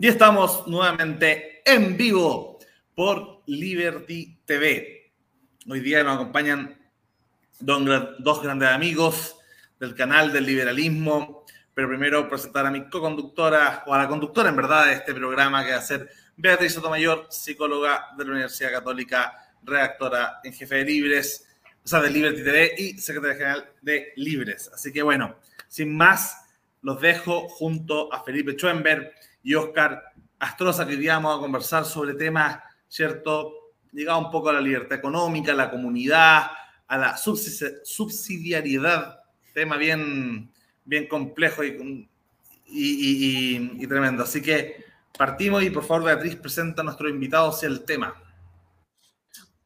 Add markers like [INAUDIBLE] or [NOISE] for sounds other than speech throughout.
Y estamos nuevamente en vivo por Liberty TV. Hoy día nos acompañan dos grandes amigos del canal del liberalismo, pero primero presentar a mi co-conductora, o a la conductora en verdad de este programa, que va a ser Beatriz Sotomayor, psicóloga de la Universidad Católica, redactora en jefe de Libres, o sea, de Liberty TV y secretaria general de Libres. Así que bueno, sin más, los dejo junto a Felipe Schoenberg y Oscar Astroza, que hoy vamos a conversar sobre temas, ¿cierto? Llegado un poco a la libertad económica, a la comunidad, a la subsidiariedad, tema bien, bien complejo y, y, tremendo. Así que partimos y por favor, Beatriz, presenta a nuestros invitados y el tema.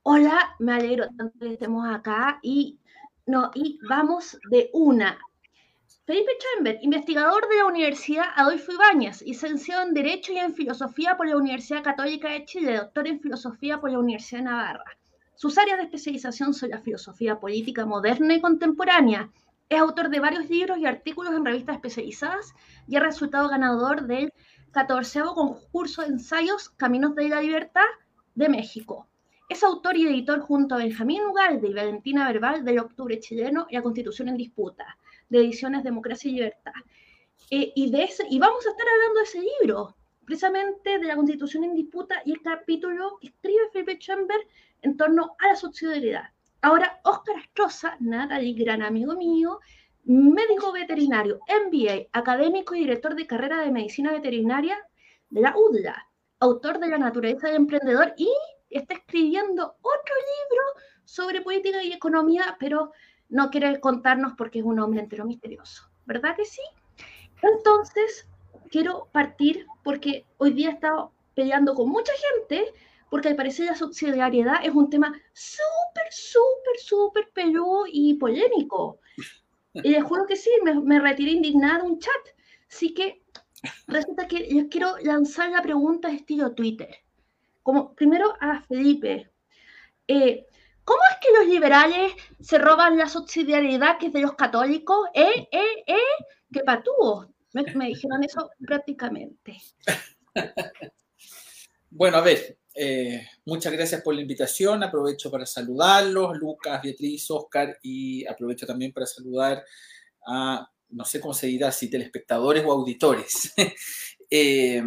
Hola, me alegro tanto que estemos acá y, no, y vamos de una. Felipe Chamber, investigador de la Universidad Adolfo Ibáñez, licenciado en Derecho y en Filosofía por la Universidad Católica de Chile, doctor en Filosofía por la Universidad de Navarra. Sus áreas de especialización son la filosofía política moderna y contemporánea. Es autor de varios libros y artículos en revistas especializadas y ha resultado ganador del 14 concurso de ensayos Caminos de la Libertad de México. Es autor y editor junto a Benjamín Ugalde y Valentina Verbal del Octubre Chileno y la Constitución en Disputa de ediciones Democracia y Libertad. Eh, y, de ese, y vamos a estar hablando de ese libro, precisamente de la Constitución en disputa y el capítulo que escribe Felipe Chamber en torno a la subsidiariedad. Ahora, Óscar Astroza, y gran amigo mío, médico veterinario, MBA, académico y director de carrera de medicina veterinaria de la UDLA, autor de La naturaleza del emprendedor y está escribiendo otro libro sobre política y economía, pero no quiere contarnos porque es un hombre entero misterioso, ¿verdad que sí? Entonces, quiero partir porque hoy día he estado peleando con mucha gente porque al parecer la subsidiariedad es un tema súper, súper, súper peludo y polémico. Y les juro que sí, me, me retiré indignada de un chat. Así que resulta que les quiero lanzar la pregunta estilo Twitter. Como primero a Felipe. Eh, ¿Cómo es que los liberales se roban la subsidiariedad que es de los católicos? ¿Eh? ¿Eh? ¿Eh? ¡Qué patúo! Me, dijeron eso prácticamente. Bueno, a ver, eh, muchas gracias por la invitación. Aprovecho para saludarlos, Lucas, Beatriz, Oscar, y aprovecho también para saludar a, no sé cómo se dirá, si telespectadores o auditores. [LAUGHS] Eh,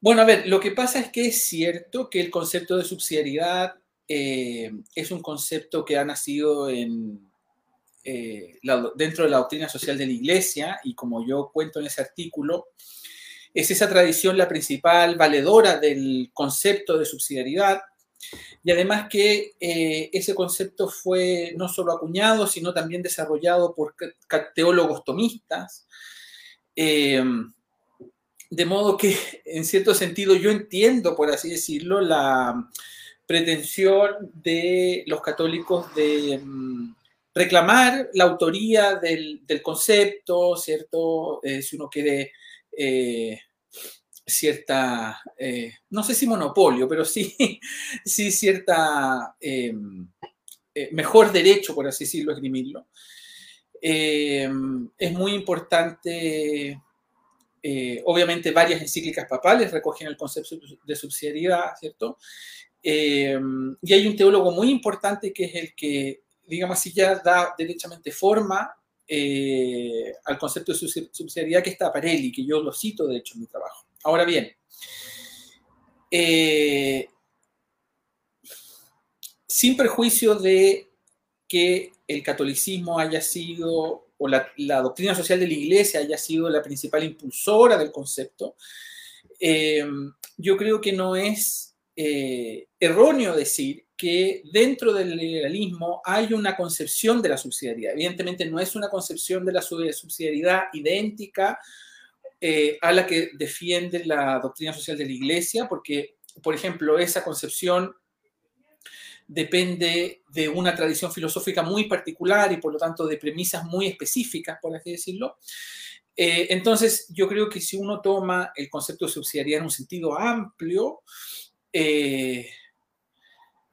bueno, a ver, lo que pasa es que es cierto que el concepto de subsidiariedad eh, es un concepto que ha nacido eh, dentro de la doctrina social de la Iglesia y como yo cuento en ese artículo, es esa tradición la principal valedora del concepto de subsidiariedad y además que eh, ese concepto fue no solo acuñado, sino también desarrollado por teólogos tomistas. de modo que, en cierto sentido, yo entiendo, por así decirlo, la, pretensión de los católicos de mm, reclamar la autoría del, concepto, ¿cierto? Eh, si uno quiere eh, cierta, eh, no sé si monopolio, pero sí, [LAUGHS] sí cierta mejor derecho, por así decirlo, esgrimirlo. Em, es muy importante obviamente varias encíclicas papales recogen el concepto de subsidiariedad, ¿cierto? Eh, y hay un teólogo muy importante que es el que, digamos así, ya da derechamente forma eh, al concepto de subsidiariedad que está Parelli, que yo lo cito de hecho en mi trabajo. Ahora bien, eh, sin perjuicio de que el catolicismo haya sido, o la, doctrina social de la iglesia haya sido la principal impulsora del concepto, yo creo que no es eh, erróneo decir que dentro del liberalismo hay una concepción de la subsidiariedad. Evidentemente no es una concepción de la subsidiariedad idéntica eh, a la que defiende la doctrina social de la Iglesia, porque, por ejemplo, esa concepción depende de una tradición filosófica muy particular y por lo tanto de premisas muy específicas, por así decirlo. Eh, entonces, yo creo que si uno toma el concepto de subsidiariedad en un sentido amplio, eh,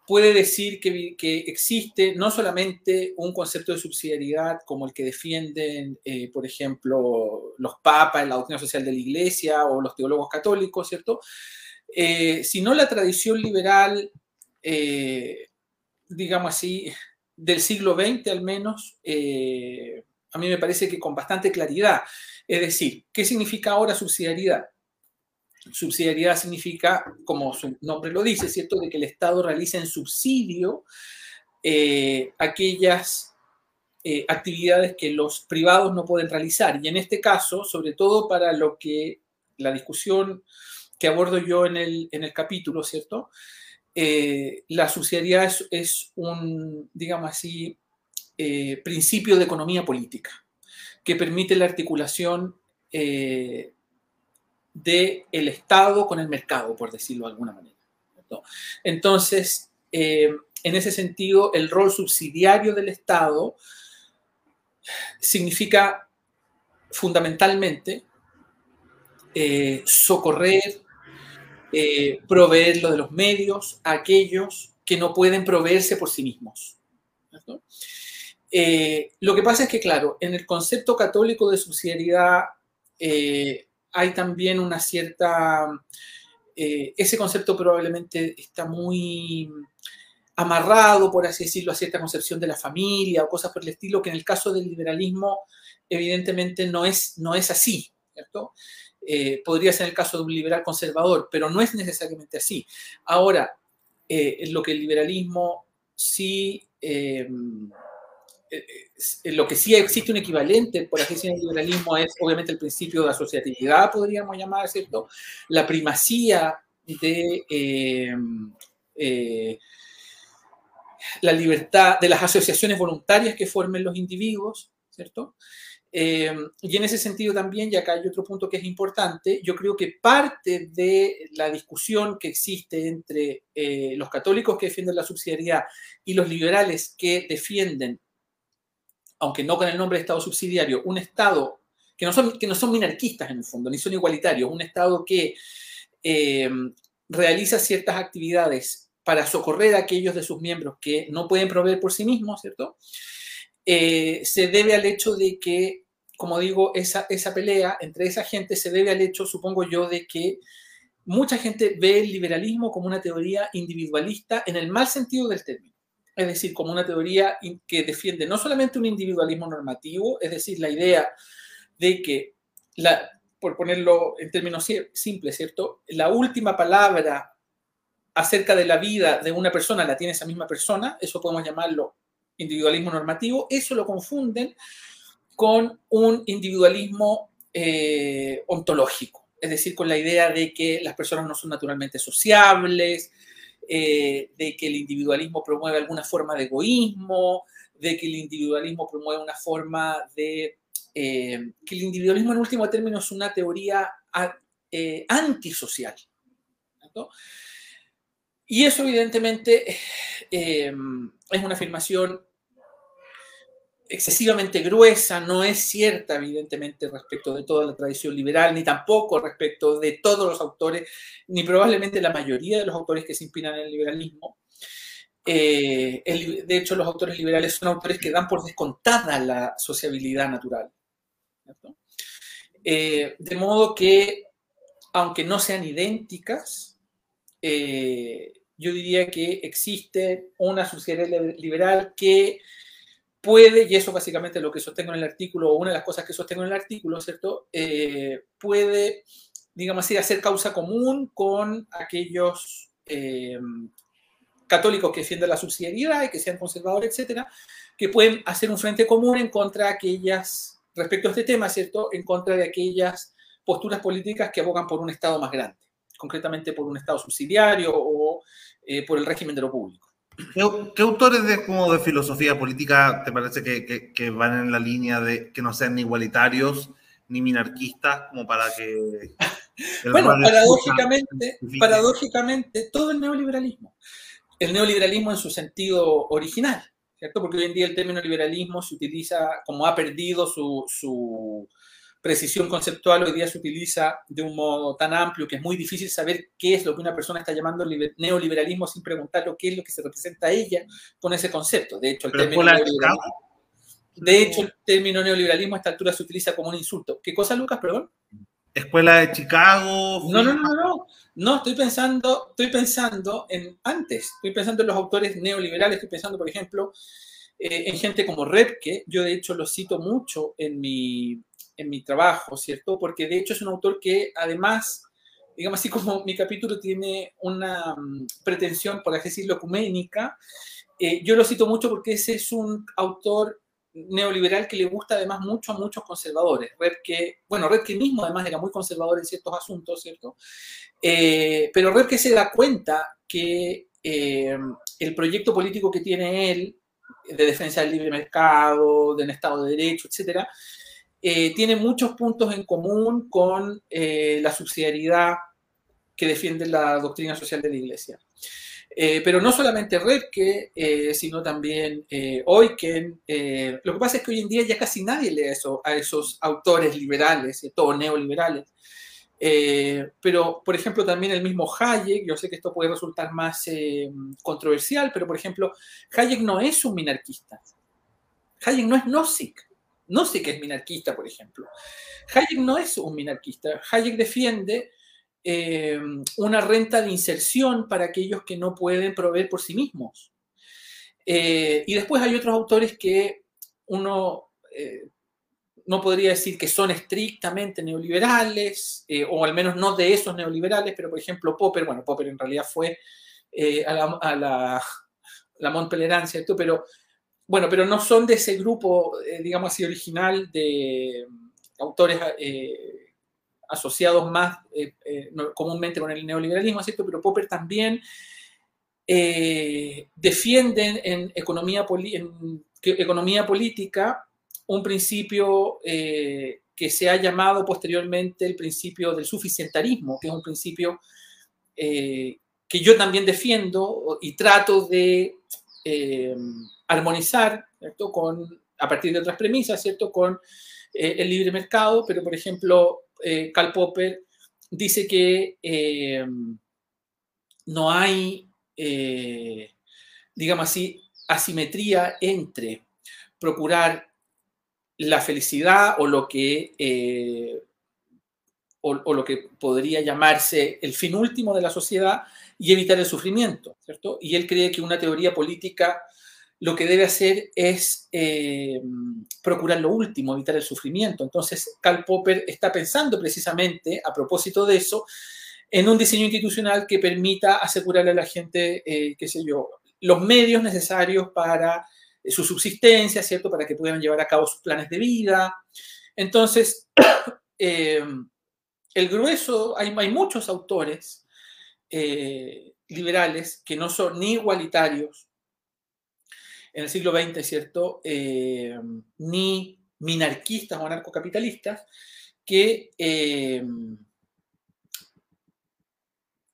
puede decir que, existe no solamente un concepto de subsidiariedad como el que defienden, eh, por ejemplo, los papas la doctrina social de la Iglesia o los teólogos católicos, ¿cierto? Eh, sino la tradición liberal, digamos así, del siglo XX al menos, a mí me parece que con bastante claridad. Es decir, ¿qué significa ahora subsidiariedad? Subsidiariedad significa, como su nombre lo dice, ¿cierto?, de que el Estado realice en subsidio eh, aquellas eh, actividades que los privados no pueden realizar. Y en este caso, sobre todo para lo que la discusión que abordo yo en el, en el capítulo, ¿cierto? Eh, la subsidiariedad es, un, digamos así, principio de economía política que permite la articulación del el Estado con el mercado, por decirlo de alguna manera. Entonces, eh, en ese sentido, el rol subsidiario del Estado significa fundamentalmente eh, socorrer, eh, proveer lo de los medios a aquellos que no pueden proveerse por sí mismos. lo que pasa es que, claro, en el concepto católico de subsidiariedad hay también una cierta, eh, ese concepto probablemente está muy amarrado, por así decirlo, a cierta concepción de la familia o cosas por el estilo, que en el caso del liberalismo evidentemente no es, no es así, ¿cierto? Eh, podría ser el caso de un liberal conservador, pero no es necesariamente así. Ahora, eh, lo que el liberalismo sí lo que sí existe un equivalente, por así decirlo, el liberalismo es obviamente el principio de asociatividad, podríamos llamar, ¿cierto? La primacía de eh, eh, la libertad, de las asociaciones voluntarias que formen los individuos, ¿cierto? Eh, y en ese sentido también, y acá hay otro punto que es importante, yo creo que parte de la discusión que existe entre los católicos que defienden la subsidiariedad y los liberales que defienden aunque no con el nombre de Estado subsidiario, un Estado que no son, que no son minarquistas en el fondo, ni son igualitarios, un Estado que eh, realiza ciertas actividades para socorrer a aquellos de sus miembros que no pueden proveer por sí mismos, ¿cierto? Eh, se debe al hecho de que, como digo, esa, esa pelea entre esa gente se debe al hecho, supongo yo, de que mucha gente ve el liberalismo como una teoría individualista en el mal sentido del término es decir, como una teoría que defiende no solamente un individualismo normativo, es decir, la idea de que, por ponerlo en términos simples, ¿cierto? La última palabra acerca de la vida de una persona la tiene esa misma persona, eso podemos llamarlo individualismo normativo, eso lo confunden con un individualismo eh, ontológico, es decir, con la idea de que las personas no son naturalmente sociables, eh, de que el individualismo promueve alguna forma de egoísmo, de que el individualismo promueve una forma de... Eh, que el individualismo en último término es una teoría eh, antisocial. Y eso evidentemente es una afirmación excesivamente gruesa, no es cierta, evidentemente, respecto de toda la tradición liberal, ni tampoco respecto de todos los autores, ni probablemente la mayoría de los autores que se inspiran en el liberalismo. Eh, de hecho, los autores liberales son autores que dan por descontada la sociabilidad natural. Eh, de modo que, aunque no sean idénticas, eh, yo diría que existe una sociedad liberal que puede, y eso básicamente lo que sostengo en el artículo, o una de las cosas que sostengo en el artículo, ¿cierto? Eh, puede, digamos así, hacer causa común con aquellos eh, católicos que defienden la subsidiariedad y que sean conservadores, etcétera, que pueden hacer un frente común en contra de aquellas, respecto a este tema, ¿cierto? En contra de aquellas posturas políticas que abogan por un Estado más grande, concretamente por un Estado subsidiario o eh, por el régimen de lo público. ¿Qué, autores de, como de filosofía política te parece que, van en la línea de que no sean ni igualitarios ni minarquistas como para que... [LAUGHS] Bueno, paradójicamente, paradójicamente, todo el neoliberalismo. El neoliberalismo en su sentido original, ¿cierto? Porque hoy en día el término liberalismo se utiliza como ha perdido su, precisión conceptual hoy día se utiliza de un modo tan amplio que es muy difícil saber qué es lo que una persona está llamando neoliberalismo sin preguntar qué es lo que se representa a ella con ese concepto. De hecho, el término neoliberalismo, de hecho, el término neoliberalismo a esta altura se utiliza como un insulto. ¿Qué cosa, Lucas, perdón? Escuela de Chicago. No, no, no, no. No, estoy pensando, estoy pensando en antes, estoy pensando en los autores neoliberales, estoy pensando, por ejemplo, eh, en gente como Repke. Yo, de hecho, lo cito mucho en mi, mi trabajo, ¿cierto? Porque, de hecho, es un autor que, además, digamos así como mi capítulo tiene una mm, pretensión, por así decirlo, ecuménica, eh, yo lo cito mucho porque ese es un autor neoliberal que le gusta además mucho a muchos conservadores. que bueno, que mismo además era muy conservador en ciertos asuntos, ¿cierto? Eh, pero que se da cuenta que eh, el proyecto político que tiene él, de defensa del libre mercado, del Estado de Derecho, etcétera, eh, tiene muchos puntos en común con la subsidiariedad que defiende la doctrina social de la Iglesia. Eh, pero no solamente Repke, eh, sino también eh, Eucken. Eh, lo que pasa es que hoy en día ya casi nadie lee eso, a esos autores liberales, todos neoliberales. pero, por ejemplo, también el mismo Hayek, yo sé que esto puede resultar más controversial, pero, por ejemplo, Hayek no es un minarquista. Hayek no es Nozick. Nozick es minarquista, por ejemplo. Hayek no es un minarquista. Hayek defiende eh, una renta de inserción para aquellos que no pueden proveer por sí mismos. Eh, y después hay otros autores que uno eh, no podría decir que son estrictamente neoliberales, o al menos no de esos neoliberales, pero por ejemplo Popper, bueno, Popper en realidad fue a la, a la, la. Pero bueno, pero no son de ese grupo, digamos así, original de autores asociados más eh, eh, comúnmente con el neoliberalismo, ¿cierto? Pero Popper también eh, defiende en economía, en economía política un principio que se ha llamado posteriormente el principio del suficientarismo, que es un principio que yo también defiendo y trato de armonizar, ¿cierto? Con, a partir de otras premisas, ¿cierto? Con el libre mercado, pero por ejemplo, eh, Karl Popper dice que eh, no hay, eh, digamos así, asimetría entre procurar la felicidad o lo que, o, lo que podría llamarse el fin último de la sociedad y evitar el sufrimiento, ¿cierto? Y él cree que una teoría política lo que debe hacer es eh, procurar lo último, evitar el sufrimiento. Entonces, Karl Popper está pensando precisamente, a propósito de eso, en un diseño institucional que permita asegurarle a la gente, eh, qué sé yo, los medios necesarios para su subsistencia, ¿cierto? Para que puedan llevar a cabo sus planes de vida. Entonces, [COUGHS] eh, el grueso, hay, hay muchos autores liberales que no son ni igualitarios, en el siglo XX, ¿cierto? Eh, ni minarquistas o anarcocapitalistas que eh,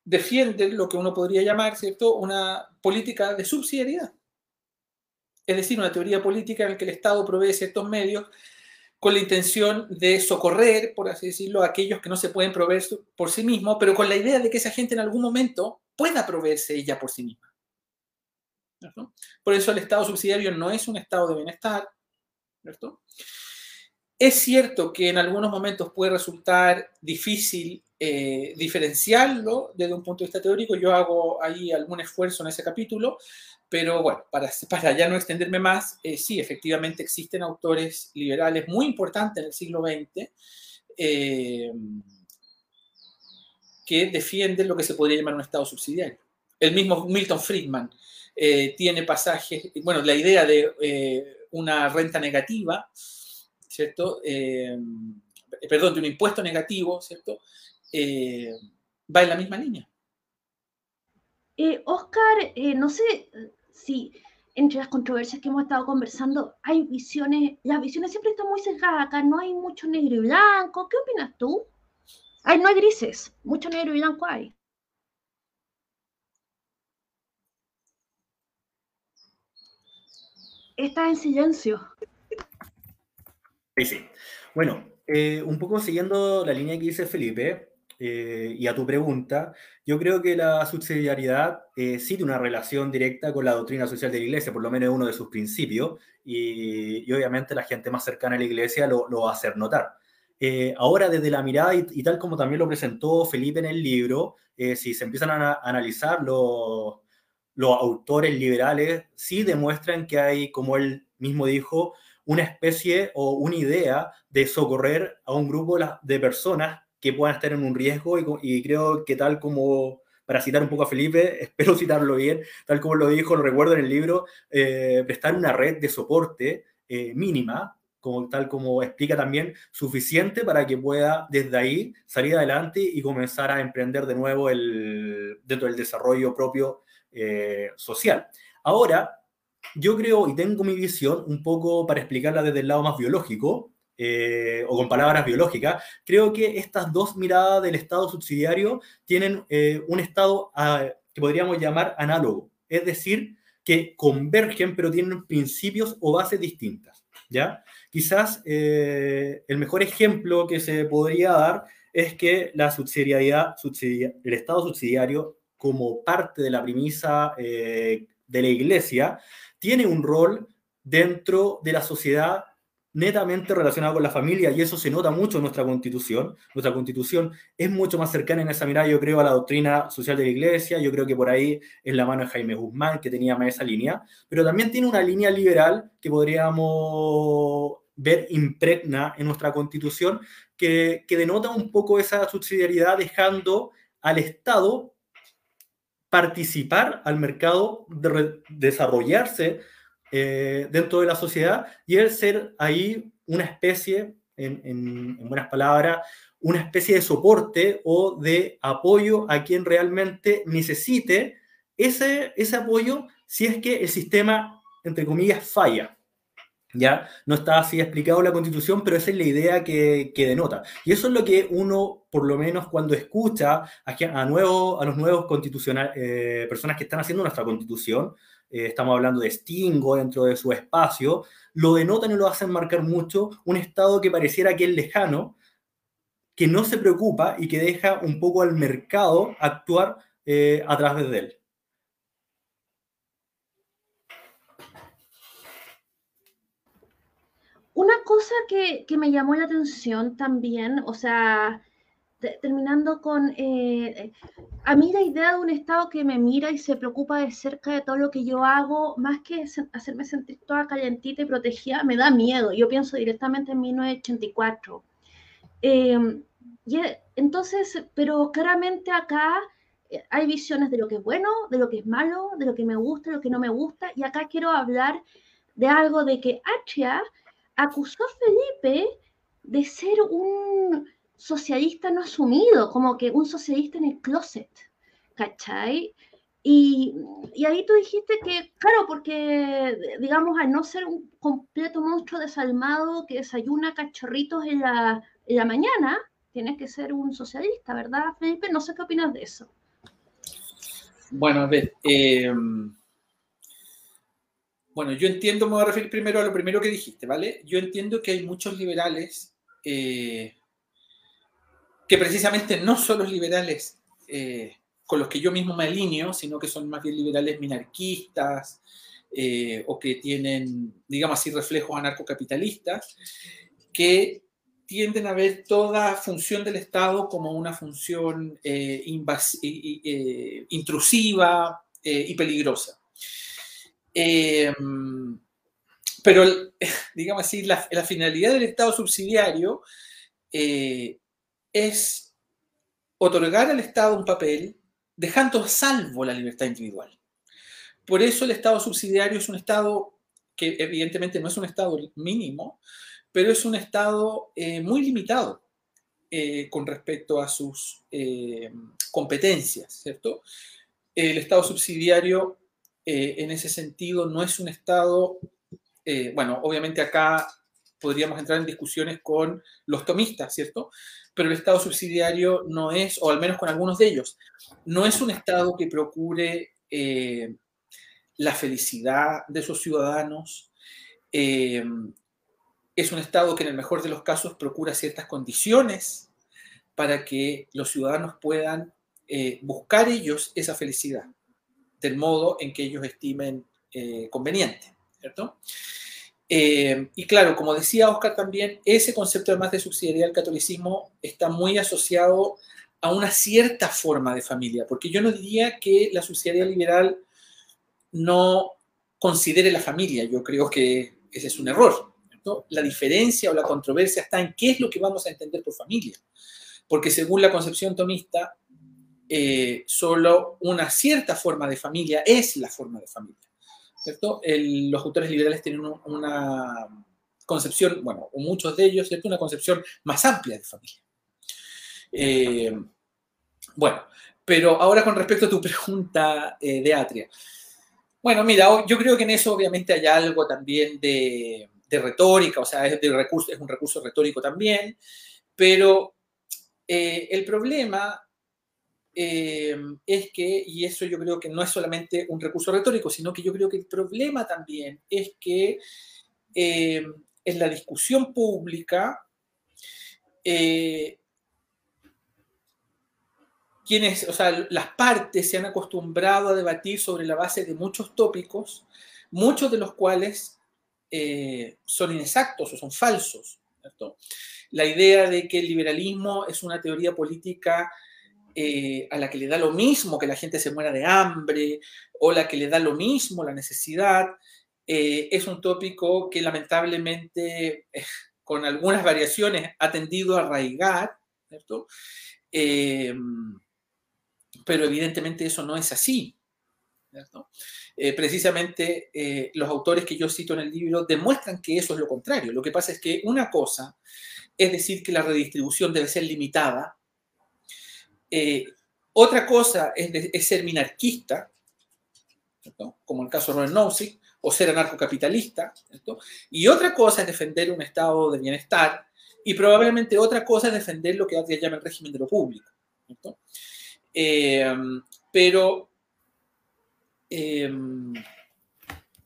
defienden lo que uno podría llamar, ¿cierto?, una política de subsidiariedad. Es decir, una teoría política en la que el Estado provee ciertos medios con la intención de socorrer, por así decirlo, a aquellos que no se pueden proveer por sí mismos, pero con la idea de que esa gente en algún momento pueda proveerse ella por sí misma. Por eso el Estado subsidiario no es un estado de bienestar. Es cierto que en algunos momentos puede resultar difícil eh, diferenciarlo desde un punto de vista teórico. Yo hago ahí algún esfuerzo en ese capítulo, pero bueno, para, para ya no extenderme más, eh, sí, efectivamente existen autores liberales muy importantes en el siglo XX eh, que defienden lo que se podría llamar un Estado subsidiario. El mismo Milton Friedman eh, tiene pasajes, bueno, la idea de eh, una renta negativa, ¿cierto? Eh, perdón, de un impuesto negativo, ¿cierto? va en la misma línea. Oscar, no sé si entre las controversias que hemos estado conversando hay visiones, las visiones siempre están muy sesgadas acá, no hay mucho negro y blanco. ¿Qué opinas tú? Ay, no hay grises, mucho negro y blanco hay. Está en silencio. Sí, sí. Bueno, eh, un poco siguiendo la línea que dice Felipe eh, y a tu pregunta, yo creo que la subsidiariedad eh, sí tiene una relación directa con la doctrina social de la Iglesia, por lo menos uno de sus principios, y, obviamente la gente más cercana a la Iglesia lo, va a hacer notar. ahora, desde la mirada, y, tal como también lo presentó Felipe en el libro, si se empiezan a, a analizar los, los autores liberales, sí demuestran que hay, como él mismo dijo, una especie o una idea de socorrer a un grupo de personas que puedan estar en un riesgo y, creo que tal como, para citar un poco a Felipe, [LAUGHS] espero citarlo bien, tal como lo dijo, lo recuerdo en el libro, eh, prestar una red de soporte eh, mínima, como, tal como explica también, suficiente para que pueda desde ahí salir adelante y comenzar a emprender de nuevo el, dentro del desarrollo propio eh, social. Ahora, yo creo y tengo mi visión un poco para explicarla desde el lado más biológico, eh, o con palabras biológicas, creo que estas dos miradas del Estado subsidiario tienen eh, un Estado ah, que podríamos llamar análogo, es decir, que convergen pero tienen principios o bases distintas. ¿ya? Quizás el mejor ejemplo que se podría dar es que la subsidiariedad, el Estado subsidiario, como parte de la premisa de la Iglesia, tiene un rol dentro de la sociedad netamente relacionado con la familia y eso se nota mucho en nuestra constitución. Nuestra constitución es mucho más cercana en esa mirada, yo creo, a la doctrina social de la iglesia, yo creo que por ahí es la mano de Jaime Guzmán que tenía más esa línea, pero también tiene una línea liberal que podríamos ver impregna en nuestra constitución que, que denota un poco esa subsidiariedad dejando al Estado participar al mercado, de desarrollarse eh, dentro de la sociedad y el ser ahí una especie, en, buenas palabras, una especie de soporte o de apoyo a quien realmente necesite ese, ese apoyo si es que el sistema, entre comillas, falla. ¿Ya? No está así explicado la Constitución, pero esa es la idea que, denota. Y eso es lo que uno, por lo menos cuando escucha a, a, nuevo, a los nuevos constitucionales, eh, personas que están haciendo nuestra Constitución, eh, estamos hablando de Stingo dentro de su espacio, lo denotan y lo hacen marcar mucho un Estado que pareciera que es lejano, que no se preocupa y que deja un poco al mercado actuar eh, a través de él. Una cosa que, me llamó la atención también, o sea, terminando con, eh, a mí la idea de un Estado que me mira y se preocupa de cerca de todo lo que yo hago, más que hacerme sentir toda calentita y protegida, me da miedo. Yo pienso directamente en 1984. Em, y e, entonces, pero claramente acá eh, hay visiones de lo que es bueno, de lo que es malo, de lo que me gusta, de lo que no me gusta, y acá quiero hablar de algo de que Atria acusó a Felipe de ser un socialista no asumido, como que un socialista en el closet, ¿cachai? Y, ahí tú dijiste que, claro, porque, digamos, al no ser un completo monstruo desalmado que desayuna cachorritos en la, en la mañana, tienes que ser un socialista, ¿verdad, Felipe? No sé qué opinas de eso. Bueno, a ver, eh, bueno, yo entiendo, me voy a referir primero a lo primero que dijiste, ¿vale? Yo entiendo que hay muchos liberales eh, que precisamente no son los liberales eh, con los que yo mismo me alineo, sino que son más bien liberales minarquistas eh, o que tienen, digamos así, reflejos anarcocapitalistas, que tienden a ver toda función del Estado como una función intrusiva y peligrosa. Em, pero, [LAUGHS] digamos así, la, finalidad del Estado subsidiario eh, es otorgar al Estado un papel dejando a salvo la libertad individual. Por eso el Estado subsidiario es un Estado que evidentemente no es un Estado mínimo, pero es un Estado eh, muy limitado eh, con respecto a sus competencias, ¿cierto? El Estado subsidiario eh, en ese sentido no es un Estado, eh, bueno, obviamente acá podríamos entrar en discusiones con los tomistas, ¿cierto? Pero el Estado subsidiario no es, o al menos con algunos de ellos, no es un Estado que procure eh, la felicidad de sus ciudadanos, es un Estado que en el mejor de los casos procura ciertas condiciones para que los ciudadanos puedan buscar ellos esa felicidad del modo en que ellos estimen eh, conveniente, ¿cierto? Eh, y claro, como decía Oscar también, ese concepto además de subsidiariedad del catolicismo está muy asociado a una cierta forma de familia, porque yo no diría que la subsidiariedad liberal no considere la familia, yo creo que ese es un error. La diferencia o la controversia está en qué es lo que vamos a entender por familia. Porque según la concepción tomista, eh, solo una cierta forma de familia es la forma de familia. ¿cierto? los autores liberales tienen una concepción, bueno, muchos de ellos, ¿cierto? Una concepción más amplia de familia. Eh, bueno, pero ahora con respecto a tu [LAUGHS] pregunta eh, de Atria. Bueno, mira, yo creo que en eso obviamente hay algo también de, retórica, o sea, es un recurso retórico también, pero eh, el problema eh, es que, y eso yo creo que no es solamente un recurso retórico, sino que yo creo que el problema también es que eh, en la discusión pública, quienes, o sea, las partes se han acostumbrado a debatir sobre la base de muchos tópicos, muchos de los cuales eh, son inexactos o son falsos. La idea de que el liberalismo es una teoría política eh, a la que le da lo mismo que la gente se muera de hambre o la que le da lo mismo la necesidad, eh, es un tópico que lamentablemente, con algunas variaciones, ha tendido a arraigar, pero evidentemente eso no es así. Eh, precisamente eh, los autores que yo cito en el libro demuestran que eso es lo contrario. Lo que pasa es que una cosa es decir que la redistribución debe ser limitada, eh, otra cosa es, ser minarquista, como el caso de Robert Nozick, o ser anarcocapitalista, y otra cosa es defender un estado de bienestar, y probablemente otra cosa es defender lo que Adria llama el régimen de lo público. pero Em,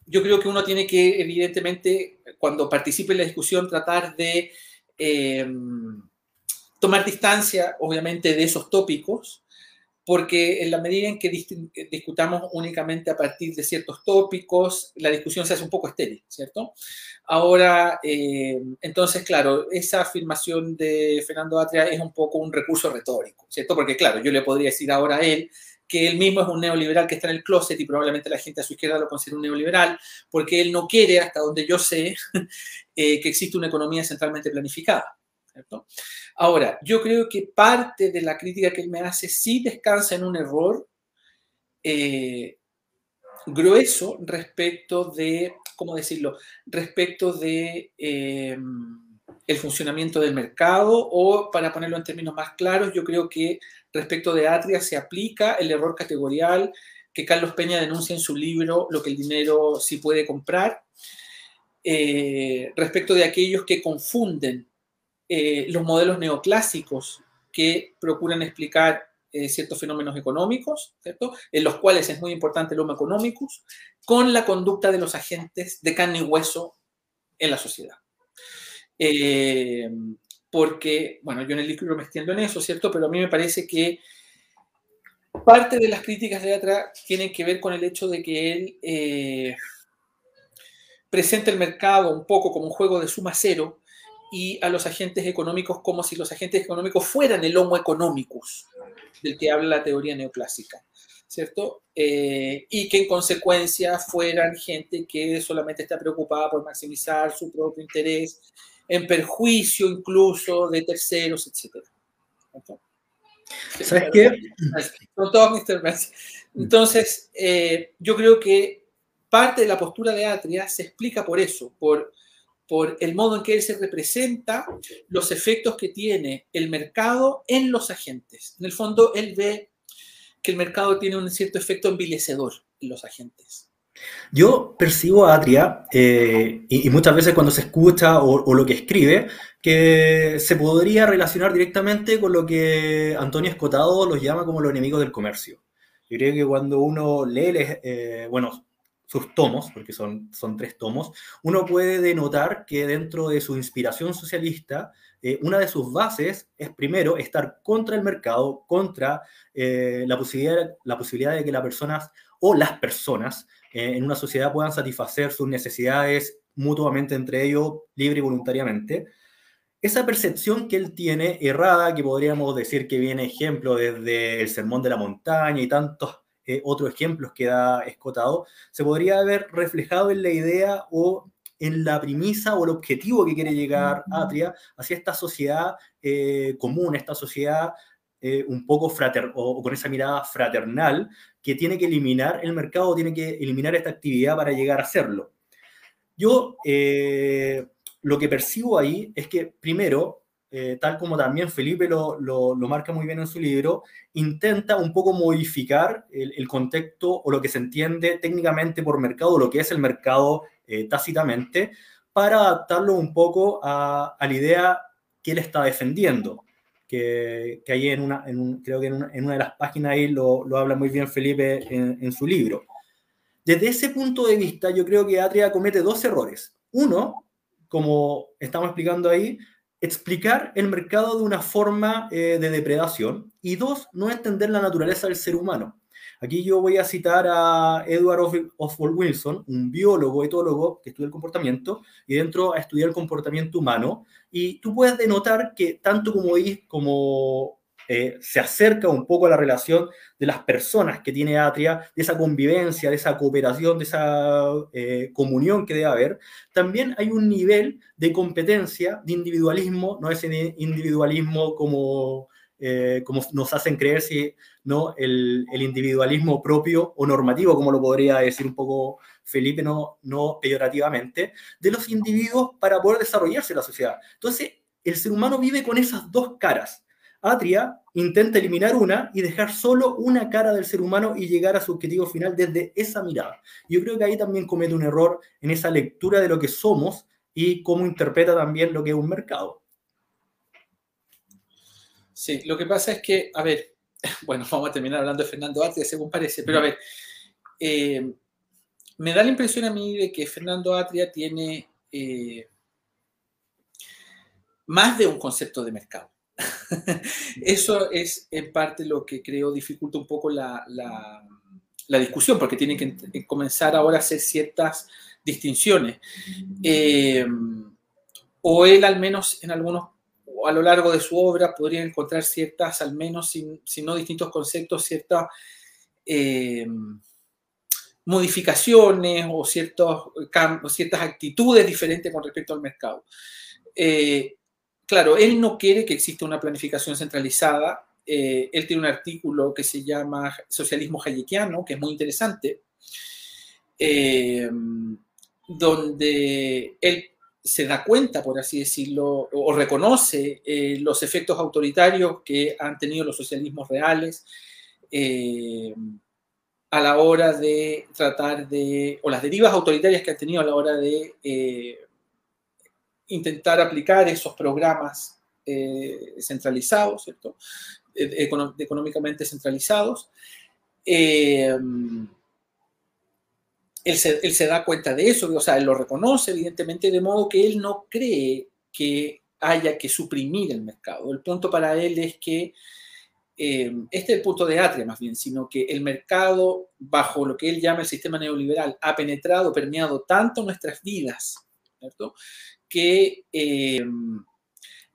yo creo que uno tiene que, evidentemente, cuando participe en la discusión, tratar de tomar distancia, obviamente, de esos tópicos, porque en la medida en que discutamos únicamente a partir de ciertos tópicos, la discusión se hace un poco estéril, ¿cierto? Ahora, em, entonces, claro, esa afirmación de Fernando Atria es un poco un recurso retórico, ¿cierto? Porque, claro, yo le podría decir ahora a él que él mismo es un neoliberal que está en el closet y probablemente la gente a su izquierda lo considera un neoliberal, porque él no quiere, hasta donde yo sé, [LAUGHS] eh, que existe una economía centralmente planificada. Ahora, yo creo que parte de la crítica que él me hace sí descansa en un error eh, grueso respecto de, ¿cómo decirlo?, respecto de... Eh, el funcionamiento del mercado o, para ponerlo en términos más claros, yo creo que respecto de Atria se aplica el error categorial que Carlos Peña denuncia en su libro Lo que el dinero sí puede comprar, eh, respecto de aquellos que confunden eh, los modelos neoclásicos que procuran explicar eh, ciertos fenómenos económicos, ¿cierto? en los cuales es muy importante el homo economicus, con la conducta de los agentes de carne y hueso en la sociedad. Eh, porque, bueno, yo en el libro me extiendo en eso, ¿cierto? Pero a mí me parece que parte de las críticas de Atra tienen que ver con el hecho de que él eh, presenta el mercado un poco como un juego de suma cero y a los agentes económicos como si los agentes económicos fueran el homo economicus del que habla la teoría neoclásica. ¿cierto? Eh, y que en consecuencia fueran gente que solamente está preocupada por maximizar su propio interés en perjuicio incluso de terceros, etc. ¿Sabes qué? Son todas mis Entonces, eh, yo creo que parte de la postura de Atria se explica por eso, por, por el modo en que él se representa los efectos que tiene el mercado en los agentes. En el fondo, él ve que el mercado tiene un cierto efecto envilecedor en los agentes. Yo percibo a Atria, eh, y, muchas veces cuando se escucha o, lo que escribe, que se podría relacionar directamente con lo que Antonio Escotado los llama como los enemigos del comercio. Yo creo que cuando uno lee, eh, bueno, sus tomos, porque son, son tres tomos, uno puede denotar que dentro de su inspiración socialista, eh, una de sus bases es primero estar contra el mercado, contra eh, la, posibilidad, la posibilidad de que las personas o las personas eh, en una sociedad puedan satisfacer sus necesidades mutuamente entre ellos, libre y voluntariamente. Esa percepción que él tiene errada, que podríamos decir que viene ejemplo desde el Sermón de la Montaña y tantos otros ejemplos que da escotado, se podría haber reflejado en la idea o en la premisa o el objetivo que quiere llegar Atria hacia esta sociedad eh, común, esta sociedad eh, un poco frater o, con esa mirada fraternal que tiene que eliminar el mercado, tiene que eliminar esta actividad para llegar a hacerlo. Yo eh, lo que percibo ahí es que primero, tal como también Felipe lo, lo, marca muy bien en su libro, intenta un poco modificar el, el, contexto o lo que se entiende técnicamente por mercado, lo que es el mercado eh, tácitamente para adaptarlo un poco a, la idea que él está defendiendo. Que, que ahí en una, creo que en una, de las páginas ahí lo, habla muy bien Felipe en, su libro. Desde ese punto de vista, yo creo que Atria comete dos errores. Uno, como estamos explicando ahí, explicar el mercado de una forma eh, de depredación. Y dos, no entender la naturaleza del ser humano. Aquí yo voy a citar a Edward Oswald Wilson, un biólogo, etólogo que estudia el comportamiento y dentro a estudiar el comportamiento humano. Y tú puedes denotar que tanto como, como eh, se acerca un poco a la relación de las personas que tiene Atria, de esa convivencia, de esa cooperación, de esa eh, comunión que debe haber, también hay un nivel de competencia, de individualismo, no es individualismo como eh, como nos hacen creer si no el, individualismo propio o normativo, como lo podría decir un poco Felipe, no, no peyorativamente, de los individuos para poder desarrollarse la sociedad. Entonces, el ser humano vive con esas dos caras. Atria intenta eliminar una y dejar solo una cara del ser humano y llegar a su objetivo final desde esa mirada. Yo creo que ahí también comete un error en esa lectura de lo que somos y cómo interpreta también lo que es un mercado. Sí, lo que pasa es que, a ver, [LAUGHS] bueno, vamos a terminar hablando de Fernando Atria, según parece, pero a ver, eh, me da la impresión a mí de que Fernando Atria tiene eh, más de un concepto de mercado. [LAUGHS] Eso es en parte lo que creo dificulta un poco la, discusión, porque tiene que comenzar ahora a hacer ciertas distinciones. Eh, o él al menos en algunos a lo largo de su obra podrían encontrar ciertas, al menos si, no distintos conceptos, ciertas eh, modificaciones o ciertos ciertas actitudes diferentes con respecto al mercado. Eh, claro, él no quiere que exista una planificación centralizada. Eh, él tiene un artículo que se llama Socialismo Hayekiano, que es muy interesante, donde él se da cuenta, por así decirlo, o reconoce eh, los efectos autoritarios que han tenido los socialismos reales eh, a la hora de tratar de, o las derivas autoritarias que han tenido a la hora de eh, intentar aplicar esos programas centralizados, ¿cierto? económicamente centralizados él se, da cuenta de eso, o sea, él lo reconoce evidentemente, de modo que él no cree que haya que suprimir el mercado. El punto para él es que, eh, este es el punto de Atria más bien, sino que el mercado, bajo lo que él llama el sistema neoliberal, ha penetrado, permeado tanto nuestras vidas, ¿cierto? Que eh,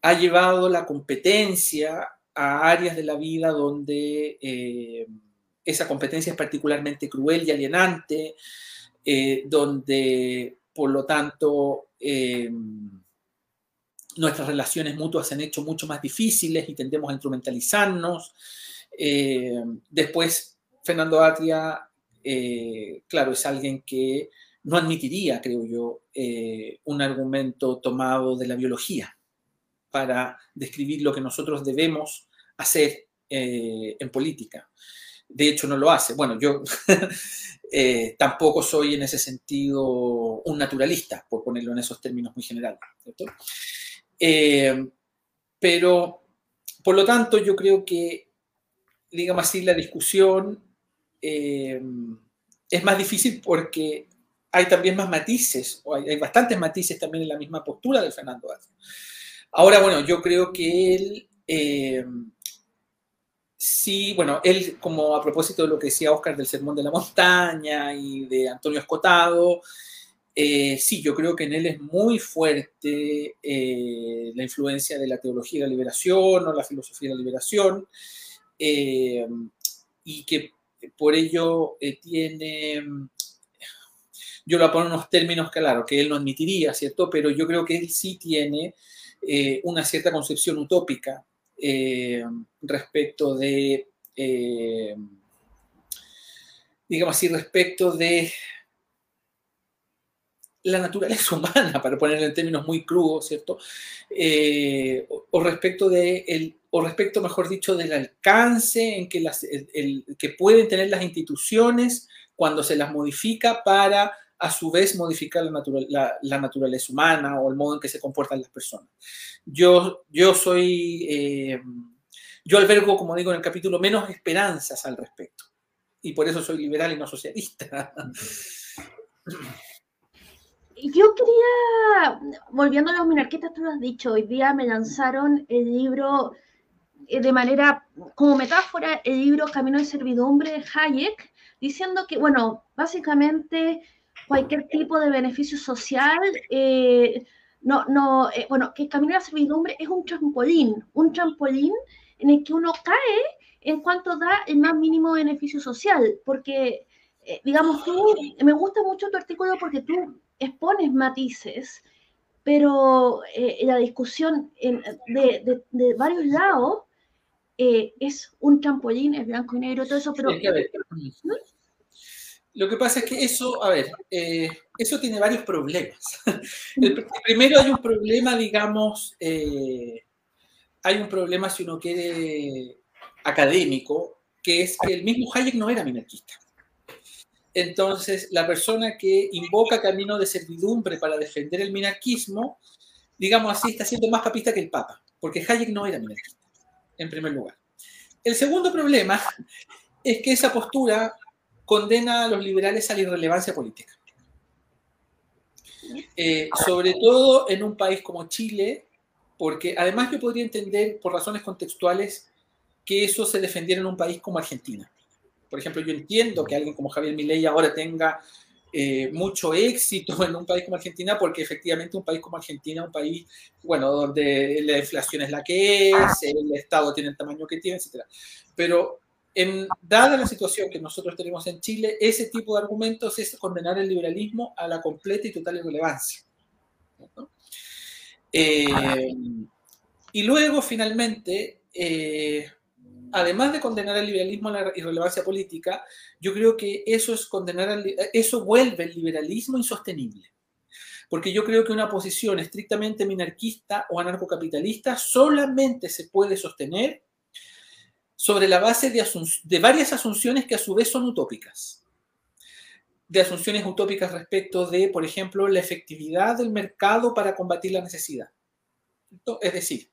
ha llevado la competencia a áreas de la vida donde eh, esa competencia es particularmente cruel y alienante, eh, donde por lo tanto nuestras relaciones mutuas se han hecho mucho más difíciles y tendemos a instrumentalizarnos. Después, Fernando Atria, claro, es alguien que no admitiría, creo yo, un argumento tomado de la biología para describir lo que nosotros debemos hacer en política. De hecho, no lo hace. Bueno, yo [LAUGHS] Eh, tampoco soy en ese sentido un naturalista, por ponerlo en esos términos muy generales. Eh, pero, por lo tanto, yo creo que, digamos así, la discusión eh, es más difícil porque hay también más matices, o hay, bastantes matices también en la misma postura de Fernando Alfa. Ahora, bueno, yo creo que él, eh, sí, bueno, él, como a propósito de lo que decía Oscar del Sermón de la Montaña y de Antonio Escotado, eh, sí, yo creo que en él es muy fuerte eh, la influencia de la teología de la liberación o la filosofía de la liberación, y que por ello tiene yo lo pongo en unos términos, claro, que él no admitiría, ¿cierto? Pero yo creo que él sí tiene eh, una cierta concepción utópica eh, respecto de, eh, digamos así, respecto de la naturaleza [LAUGHS] humana, para ponerlo en términos muy crudos, ¿cierto? o, respecto de el, o respecto, mejor dicho, del alcance en que, las, que pueden tener las instituciones cuando se las modifica para a su vez modificar la, naturaleza humana o el modo en que se comportan las personas. Yo, yo soy, eh, yo albergo, como digo en el capítulo, menos esperanzas al respecto. Y por eso soy liberal y no socialista. [LAUGHS] Yo quería, volviendo a los minarquistas, tú lo has dicho, hoy día me lanzaron el libro eh, de manera, como metáfora, el libro Camino de Servidumbre de Hayek, diciendo que, bueno, básicamente cualquier tipo de beneficio social, eh, no, no, eh, bueno, que el camino a la servidumbre es un trampolín, un trampolín en el que uno cae en cuanto da el más mínimo beneficio social, porque, eh, digamos, tú, me gusta mucho tu artículo porque tú expones matices, pero la discusión de, de, varios lados es un trampolín, es blanco y negro, todo eso, pero... Lo que pasa es que eso, a ver, eh, eso tiene varios problemas. El, primero hay un problema, digamos, eh, hay un problema, si uno quiere, académico, que es que el mismo Hayek no era minarquista. Entonces, la persona que invoca camino de servidumbre para defender el minarquismo, digamos así, está siendo más papista que el Papa, porque Hayek no era minarquista, en primer lugar. El segundo problema es que esa postura condena a los liberales a la irrelevancia política. Eh, sobre todo en un país como Chile, porque además yo podría entender por razones contextuales que eso se defendiera en un país como Argentina. Por ejemplo, yo entiendo que alguien como Javier Milei ahora tenga eh, mucho éxito en un país como Argentina, porque efectivamente un país como Argentina un país, bueno, donde la inflación es la que es, el Estado tiene el tamaño que tiene, etc. Pero dada la situación que nosotros tenemos en Chile, ese tipo de argumentos es condenar el liberalismo a la completa y total irrelevancia. Eh, y luego, finalmente, eh, además de condenar el liberalismo a la irrelevancia política, yo creo que eso, es condenar eso vuelve el liberalismo insostenible. Porque yo creo que una posición estrictamente minarquista o anarcocapitalista solamente se puede sostener sobre la base de, varias asunciones que a su vez son utópicas. De asunciones utópicas respecto de, por ejemplo, la efectividad del mercado para combatir la necesidad. Es decir,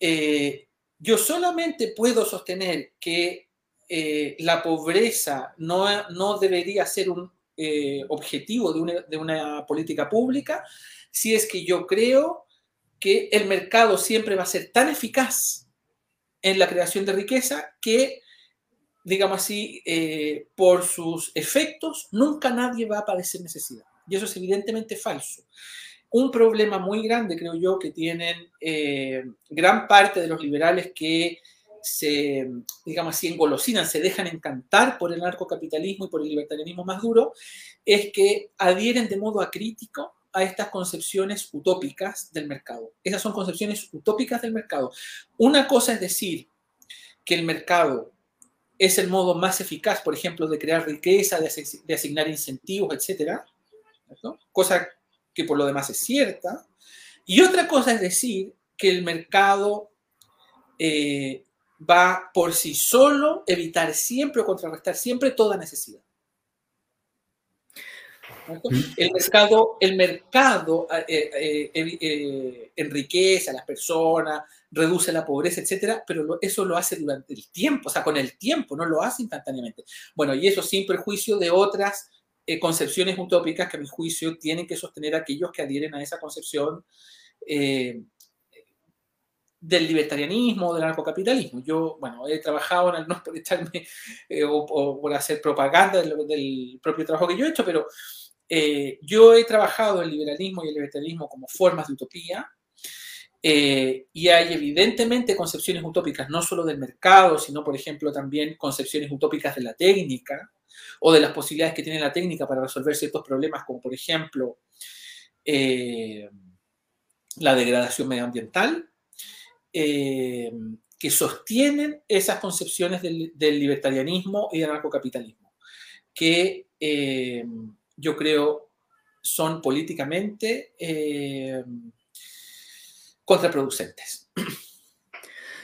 eh, yo solamente puedo sostener que eh, la pobreza no, debería ser un eh, objetivo de una política pública si es que yo creo que el mercado siempre va a ser tan eficaz en la creación de riqueza que, digamos así, eh, por sus efectos, nunca nadie va a padecer necesidad. Y eso es evidentemente falso. Un problema muy grande, creo yo, que tienen eh, gran parte de los liberales que se, digamos así, engolosinan, se dejan encantar por el narcocapitalismo y por el libertarianismo más duro, es que adhieren de modo acrítico a estas concepciones utópicas del mercado. Esas son concepciones utópicas del mercado. Una cosa es decir que el mercado es el modo más eficaz, por ejemplo, de crear riqueza, de, asignar incentivos, etc. Cosa que por lo demás es cierta. Y otra cosa es decir que el mercado eh, va por sí solo evitar siempre o contrarrestar siempre toda necesidad. El mercado, el mercado eh, eh, enriquece a las personas, reduce la pobreza, etcétera, pero eso lo hace durante el tiempo, o sea, con el tiempo, no lo hace instantáneamente. Bueno, y eso sin perjuicio de otras eh, concepciones utópicas que a mi juicio tienen que sostener aquellos que adhieren a esa concepción eh, del libertarianismo, del anarcocapitalismo. Yo, bueno, he trabajado, en, no [LAUGHS] por echarme eh, o, por hacer propaganda del, del, propio trabajo que yo he hecho, pero yo he trabajado el liberalismo y el libertarianismo como formas de utopía, eh, y hay evidentemente concepciones utópicas, no solo del mercado, sino, por ejemplo, también concepciones utópicas de la técnica o de las posibilidades que tiene la técnica para resolver ciertos problemas, como por ejemplo eh, la degradación medioambiental, eh, que sostienen esas concepciones del, libertarianismo y del anarcocapitalismo, que yo creo son políticamente contraproducentes.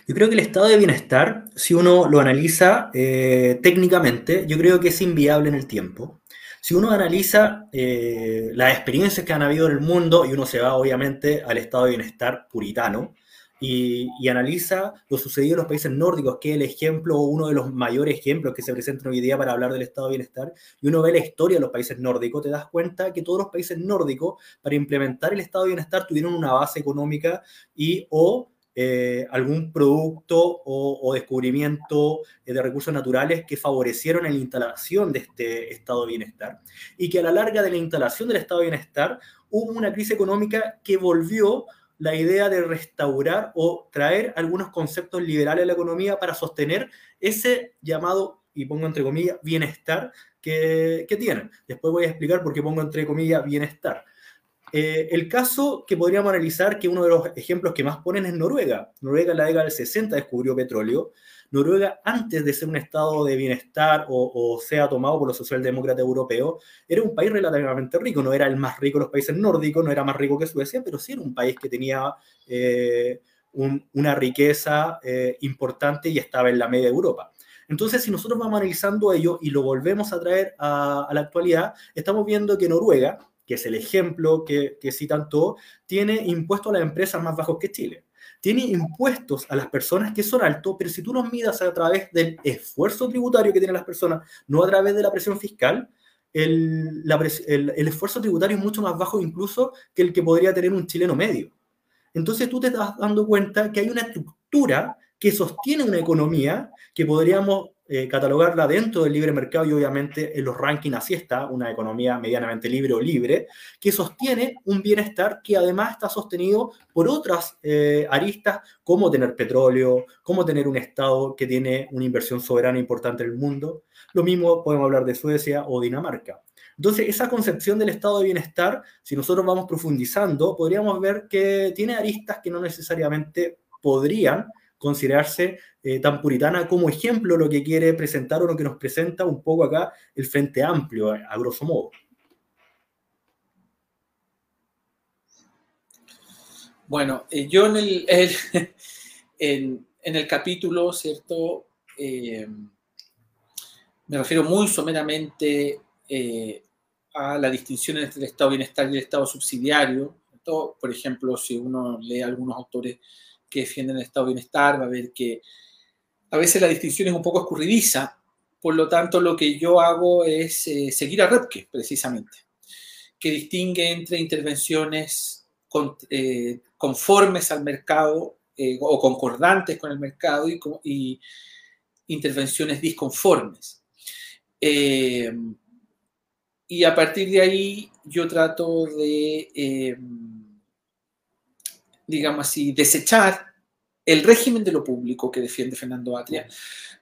Yo creo que el estado de bienestar, si uno lo analiza eh, técnicamente, yo creo que es inviable en el tiempo. Si uno analiza eh, las experiencias que han habido en el mundo y uno se va obviamente al estado de bienestar puritano, y, analiza lo sucedido en los países nórdicos, que es el ejemplo, uno de los mayores ejemplos que se presentan hoy día para hablar del estado de bienestar, y uno ve la historia de los países nórdicos, te das cuenta que todos los países nórdicos, para implementar el estado de bienestar, tuvieron una base económica y o eh, algún producto o, o descubrimiento de recursos naturales que favorecieron la instalación de este estado de bienestar. Y que a la larga de la instalación del estado de bienestar hubo una crisis económica que volvió la idea de restaurar o traer algunos conceptos liberales a la economía para sostener ese llamado, y pongo entre comillas, bienestar que, tienen. Después voy a explicar por qué pongo entre comillas bienestar. Eh, el caso que podríamos analizar, que uno de los ejemplos que más ponen es Noruega. Noruega en la década del 60 descubrió petróleo Noruega, antes de ser un estado de bienestar o, sea tomado por los socialdemócratas europeos, era un país relativamente rico. No era el más rico de los países nórdicos, no era más rico que Suecia, pero sí era un país que tenía eh, una riqueza eh, importante y estaba en la media de Europa. Entonces, si nosotros vamos analizando ello y lo volvemos a traer a, la actualidad, estamos viendo que Noruega, que es el ejemplo que, que citan todos, tiene impuestos a las empresas más bajos que Chile tiene impuestos a las personas que son altos, pero si tú los midas a través del esfuerzo tributario que tienen las personas, no a través de la presión fiscal, el, esfuerzo tributario es mucho más bajo incluso que el que podría tener un chileno medio. Entonces tú te estás dando cuenta que hay una estructura que sostiene una economía que podríamos eh, catalogarla dentro del libre mercado y obviamente en los rankings así está, una economía medianamente libre o libre, que sostiene un bienestar que además está sostenido por otras eh, aristas como tener petróleo, como tener un Estado que tiene una inversión soberana importante en el mundo. Lo mismo podemos hablar de Suecia o Dinamarca. Entonces, esa concepción del estado de bienestar, si nosotros vamos profundizando, podríamos ver que tiene aristas que no necesariamente podrían considerarse eh, tan puritana como ejemplo lo que quiere presentar o lo que nos presenta un poco acá el Frente Amplio, a, grosso modo. Bueno, eh, yo en el, [LAUGHS] en, el, capítulo, ¿cierto? Eh, me refiero muy someramente a la distinción entre el estado bienestar y el estado subsidiario. Por ejemplo, si uno lee algunos autores que defienden el estado de bienestar, va a ver que a veces la distinción es un poco escurridiza, por lo tanto lo que yo hago es eh, seguir a Röpke, precisamente, que distingue entre intervenciones eh, conformes al mercado eh, o concordantes con el mercado y, y intervenciones disconformes. y a partir de ahí yo trato de digamos así, desechar el régimen de lo público que defiende Fernando Atria,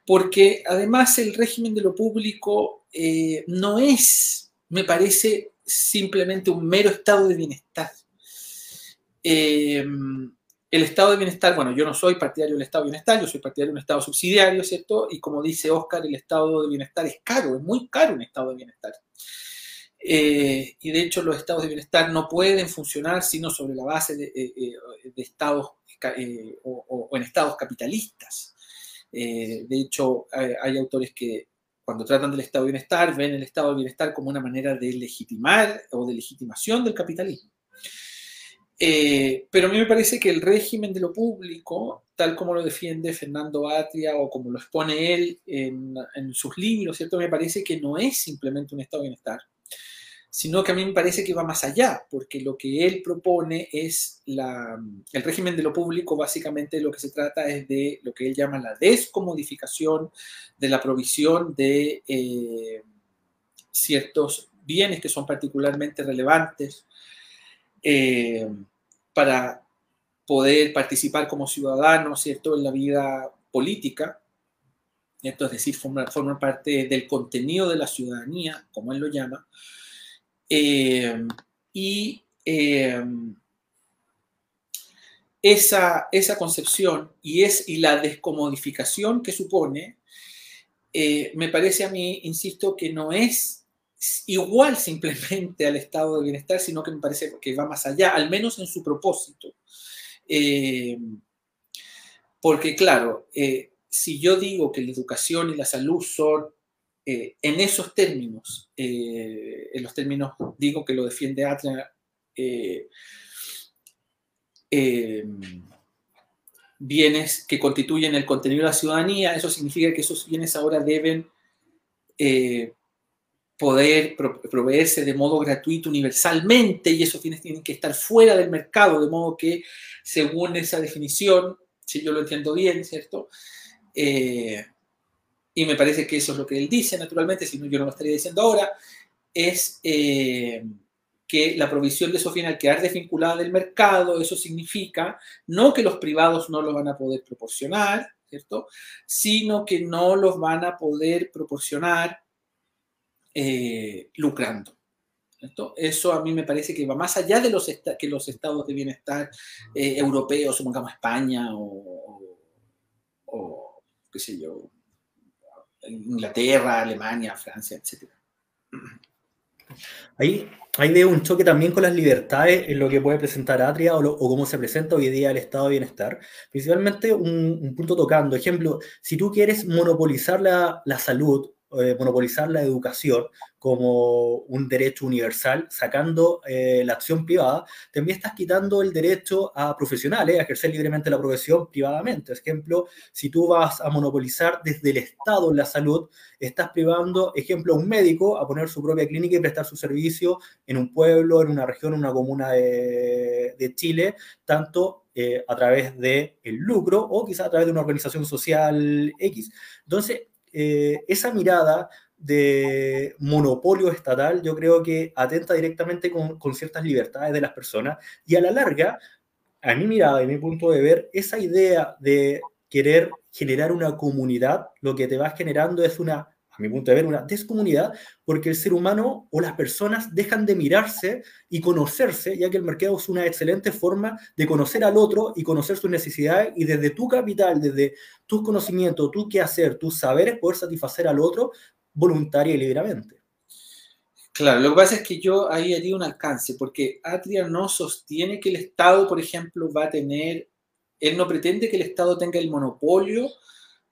porque además el régimen de lo público eh, no es, me parece, simplemente un mero estado de bienestar. Eh, el estado de bienestar, bueno, yo no soy partidario del estado de bienestar, yo soy partidario de un estado subsidiario, ¿cierto? Y como dice Oscar, el estado de bienestar es caro, es muy caro un estado de bienestar. Eh, y de hecho los estados de bienestar no pueden funcionar sino sobre la base de, eh, eh, estados o, en estados capitalistas. de hecho, hay, autores que cuando tratan del estado de bienestar, ven el estado de bienestar como una manera de legitimar o de legitimación del capitalismo. Eh, pero a mí me parece que el régimen de lo público, tal como lo defiende Fernando Atria o como lo expone él en, en sus libros, ¿cierto? Me parece que no es simplemente un estado de bienestar, sino que a mí me parece que va más allá, porque lo que él propone es la, el régimen de lo público, básicamente lo que se trata es de lo que él llama la descomodificación de la provisión de eh, ciertos bienes que son particularmente relevantes eh, para poder participar como ciudadano, ¿cierto?, en la vida política, ¿cierto? es decir, formar, formar parte del contenido de la ciudadanía, como él lo llama, eh, y eh, esa, esa, concepción y, es, y la descomodificación que supone, eh, me parece a mí, insisto, que no es igual simplemente al estado de bienestar, sino que me parece que va más allá, al menos en su propósito. porque claro, si yo digo que la educación y la salud son eh, en esos términos, eh, en los términos, digo que lo defiende Atlas, eh, bienes que constituyen el contenido de la ciudadanía, eso significa que esos bienes ahora deben poder proveerse de modo gratuito universalmente y esos bienes tienen que estar fuera del mercado, de modo que según esa definición, si yo lo entiendo bien, ¿cierto? Y me parece que eso es lo que él dice, naturalmente, si no yo no lo estaría diciendo ahora, es eh, que la provisión de bienes al quedar desvinculada del mercado, eso significa no que los privados no lo van a poder proporcionar, ¿cierto? Sino que no los van a poder proporcionar eh, lucrando. ¿cierto? Eso a mí me parece que va más allá de los que los estados de bienestar eh, europeos, supongamos España o, qué sé yo, Inglaterra, Alemania, Francia, etc. Ahí, ahí veo un choque también con las libertades en lo que puede presentar Atria o, cómo se presenta hoy día el estado de bienestar. Principalmente un, punto tocando, ejemplo, si tú quieres monopolizar la, la salud eh, monopolizar la educación como un derecho universal, sacando eh, la acción privada, también estás quitando el derecho a profesionales a ejercer libremente la profesión privadamente. Por ejemplo, si tú vas a monopolizar desde el Estado la salud, estás privando, ejemplo, a un médico a poner su propia clínica y prestar su servicio en un pueblo, en una región, en una comuna de, Chile, tanto eh, a través del el lucro o quizás a través de una organización social X. Entonces, eh, esa mirada de monopolio estatal yo creo que atenta directamente con, con, ciertas libertades de las personas. Y a la larga, a mi mirada y mi punto de ver, esa idea de querer generar una comunidad, lo que te va generando es una a mi punto de ver, una descomunidad, porque el ser humano o las personas dejan de mirarse y conocerse, ya que el mercado es una excelente forma de conocer al otro y conocer sus necesidades y desde tu capital, desde tus conocimientos, tu qué hacer, tus saberes, poder satisfacer al otro voluntaria y libremente. Claro, lo que pasa es que yo ahí haría un alcance, porque Atria no sostiene que el Estado, por ejemplo, va a tener, él no pretende que el Estado tenga el monopolio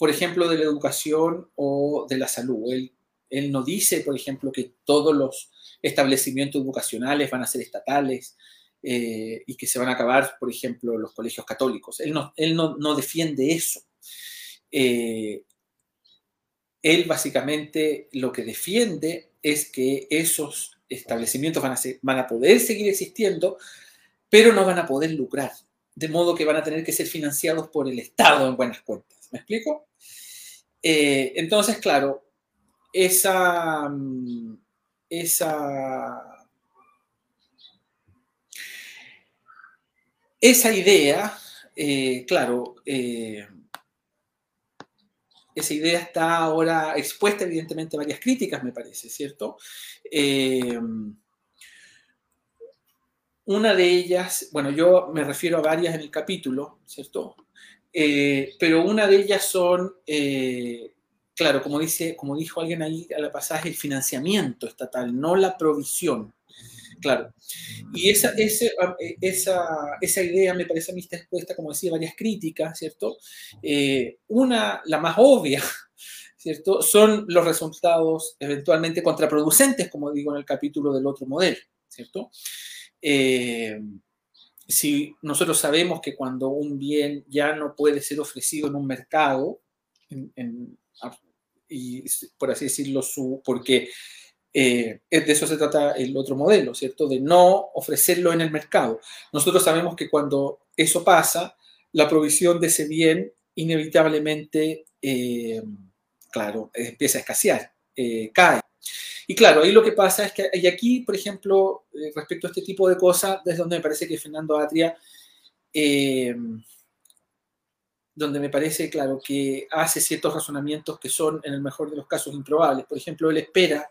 por ejemplo, de la educación o de la salud. Él, él no dice, por ejemplo, que todos los establecimientos educacionales van a ser estatales eh, y que se van a acabar, por ejemplo, los colegios católicos. Él no, él no, no defiende eso. Eh, él básicamente lo que defiende es que esos establecimientos van a, van a poder seguir existiendo, pero no van a poder lucrar, de modo que van a tener que ser financiados por el Estado en buenas cuentas. ¿Me explico? Eh, entonces, claro, esa, mm, idea, eh, claro, eh, esa idea está ahora expuesta evidentemente a varias críticas, me parece, ¿cierto? una de ellas, bueno, yo me refiero a varias en el capítulo, ¿cierto? Eh, pero una de ellas son, eh, claro, como, dice, como dijo alguien ahí a la pasaje, el financiamiento estatal, no la provisión. Claro. Y esa, esa, esa, idea me parece a mí está expuesta, como decía, varias críticas, ¿cierto? Eh, una, la más obvia, [LAUGHS] ¿cierto? Son los resultados eventualmente contraproducentes, como digo en el capítulo del otro modelo, ¿cierto? Si nosotros sabemos que cuando un bien ya no puede ser ofrecido en un mercado, y por así decirlo, su, porque eh, de eso se trata el otro modelo, ¿cierto? De no ofrecerlo en el mercado. Nosotros sabemos que cuando eso pasa, la provisión de ese bien inevitablemente, eh, claro, empieza a escasear, eh, cae. Y claro, ahí lo que pasa es que, aquí, por ejemplo, respecto a este tipo de cosas, desde donde me parece que Fernando Atria, donde me parece, claro, que hace ciertos razonamientos que son, en el mejor de los casos, improbables. Por ejemplo, él espera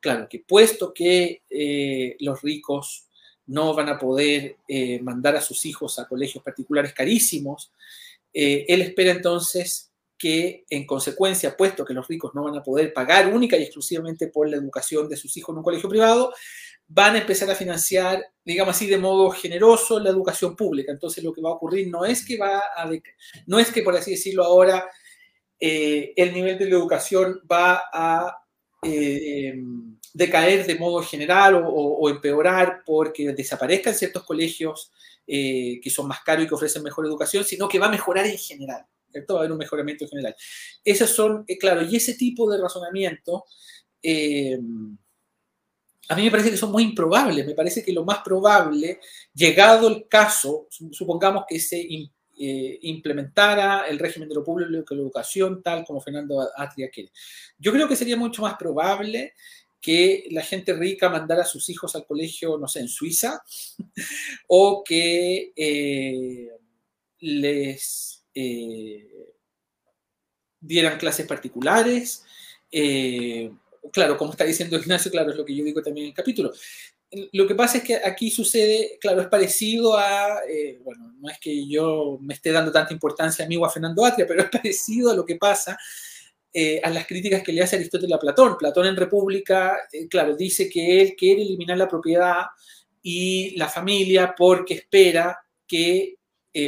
claro, que puesto que eh, los ricos no van a poder eh, mandar a sus hijos a colegios particulares carísimos, eh, él espera entonces que en consecuencia, puesto que los ricos no van a poder pagar única y exclusivamente por la educación de sus hijos en un colegio privado, van a empezar a financiar, digamos así, de modo generoso la educación pública. Entonces lo que va a ocurrir no es que va a, no es que por así decirlo ahora el nivel de la educación va a eh, decaer de modo general o, empeorar porque desaparezcan ciertos colegios eh, que son más caros y que ofrecen mejor educación, sino que va a mejorar en general. ¿Cierto? Va a haber un mejoramiento en general. Esos son, eh, claro, y ese tipo de razonamiento a mí me parece que son muy improbables. Me parece que lo más probable, llegado el caso, supongamos que se eh, implementara el régimen de lo público la educación tal como Fernando Atria quiere. Yo creo que sería mucho más probable que la gente rica mandara a sus hijos al colegio, no sé, en Suiza, [LAUGHS] o que eh, les eh, dieran clases particulares. claro, como está diciendo Ignacio, claro, es lo que yo digo también en el capítulo lo que pasa es que aquí sucede, claro, es parecido a, eh, bueno, no es que yo me esté dando tanta importancia a mí o a Fernando Atria, pero es parecido a lo que pasa eh, a las críticas que le hace Aristóteles a Platón. Platón en República, eh, claro, dice que él quiere eliminar la propiedad y la familia porque espera que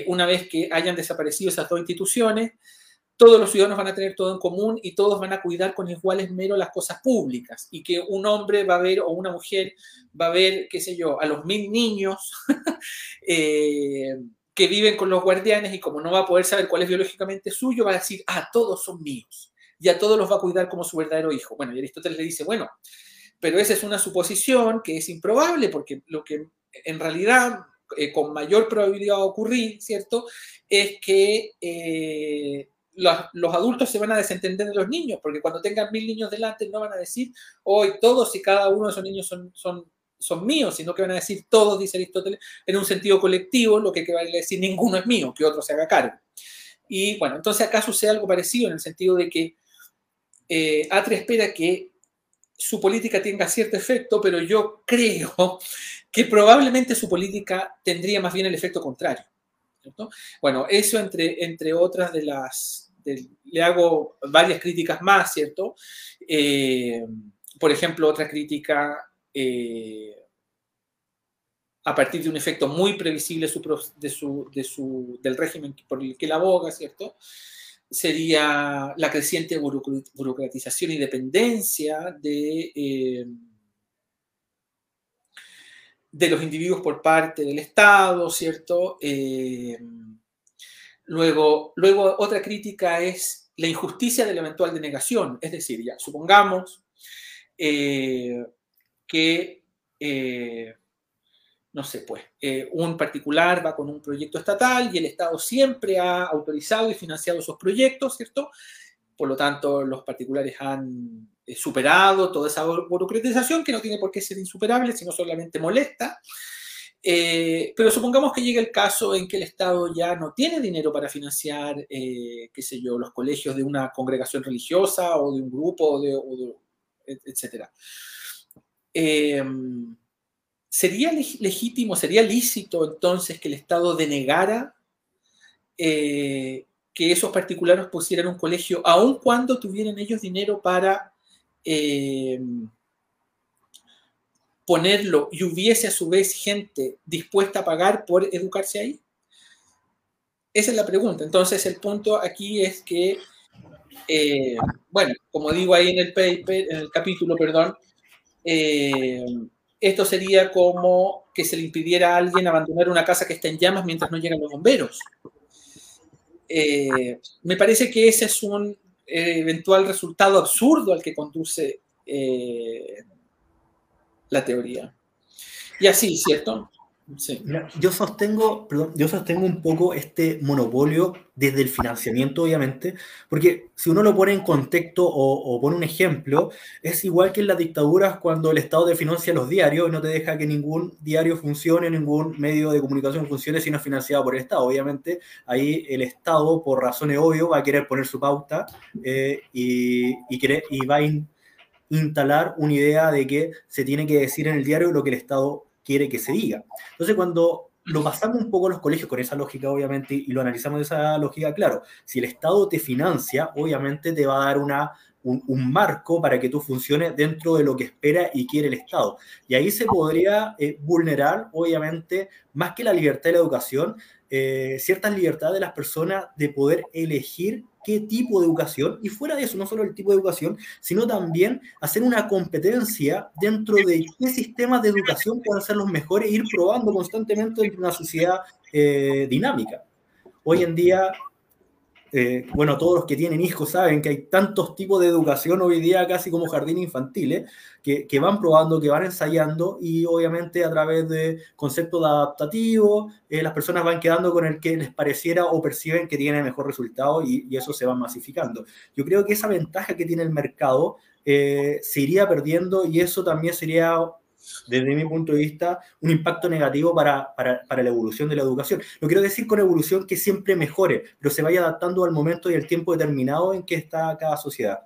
una vez que hayan desaparecido esas dos instituciones, todos los ciudadanos van a tener todo en común y todos van a cuidar con iguales mero las cosas públicas y que un hombre va a ver o una mujer va a ver, qué sé yo, a los mil niños [LAUGHS] eh, que viven con los guardianes y como no va a poder saber cuál es biológicamente suyo, va a decir, ah, todos son míos y a todos los va a cuidar como su verdadero hijo. Bueno, y Aristóteles le dice, bueno, pero esa es una suposición que es improbable porque lo que en realidad eh, con mayor probabilidad va ocurrir, ¿cierto? Es que eh, los, adultos se van a desentender de los niños, porque cuando tengan mil niños delante no van a decir, hoy todos y cada uno de esos niños son, son, son míos, sino que van a decir todos, dice Aristóteles, en un sentido colectivo, lo que a decir ninguno es mío, que otro se haga cargo. Y bueno, entonces acá sucede algo parecido en el sentido de que eh, Atria espera que su política tenga cierto efecto, pero yo creo que probablemente su política tendría más bien el efecto contrario. Bueno, eso entre, entre otras de las... le hago varias críticas más, ¿cierto? Eh, por ejemplo, otra crítica eh, a partir de un efecto muy previsible de su, de su, del régimen por el que la aboga, ¿cierto? Sería la creciente burocratización y dependencia de... Eh, de los individuos por parte del Estado, ¿cierto? Eh, luego, luego, otra crítica es la injusticia de la eventual denegación, es decir, ya, supongamos eh, que, eh, no sé, pues, un particular va con un proyecto estatal y el Estado siempre ha autorizado y financiado esos proyectos, ¿cierto? Por lo tanto, los particulares han superado toda esa burocratización que no tiene por qué ser insuperable, sino solamente molesta. Eh, pero supongamos que llegue el caso en que el Estado ya no tiene dinero para financiar, eh, qué sé yo, los colegios de una congregación religiosa o de un grupo, de, etc. ¿Sería legítimo, sería lícito entonces que el Estado denegara que esos particulares pusieran un colegio, aun cuando tuvieran ellos dinero para eh, ponerlo y hubiese a su vez gente dispuesta a pagar por educarse ahí? Esa es la pregunta. Entonces el punto aquí es que Eh, bueno, como digo ahí en el paper, en el capítulo, perdón, eh, esto sería como que se le impidiera a alguien abandonar una casa que está en llamas mientras no llegan los bomberos. Me parece que ese es un eventual resultado absurdo al que conduce la teoría. Y así, ¿cierto? Yo sostengo, yo sostengo un poco este monopolio desde el financiamiento, obviamente, porque si uno lo pone en contexto o, pone un ejemplo, es igual que en las dictaduras cuando el Estado te financia los diarios y no te deja que ningún diario funcione, ningún medio de comunicación funcione si no es financiado por el Estado. Obviamente, ahí el Estado, por razones obvias, va a querer poner su pauta eh, y, y va a instalar una idea de que se tiene que decir en el diario lo que el Estado quiere que se diga. Entonces, cuando lo pasamos un poco a los colegios con esa lógica, obviamente, y lo analizamos de esa lógica, claro, si el Estado te financia, obviamente te va a dar una, un, marco para que tú funciones dentro de lo que espera y quiere el Estado. Y ahí se podría eh, vulnerar, obviamente, más que la libertad de la educación, eh, ciertas libertades de las personas de poder elegir qué tipo de educación, y fuera de eso, no solo el tipo de educación, sino también hacer una competencia dentro de qué sistemas de educación pueden ser los mejores e ir probando constantemente de una sociedad eh, dinámica. Hoy en día eh, bueno, todos los que tienen hijos saben que hay tantos tipos de educación hoy día, casi como jardines infantiles, que, que, van probando, que van ensayando y obviamente a través de conceptos adaptativos, eh, las personas van quedando con el que les pareciera o perciben que tiene mejor resultado y, eso se va masificando. Yo creo que esa ventaja que tiene el mercado eh, se iría perdiendo y eso también sería desde mi punto de vista, un impacto negativo para, para, para, la evolución de la educación. No quiero decir con evolución que siempre mejore, pero se vaya adaptando al momento y al tiempo determinado en que está cada sociedad.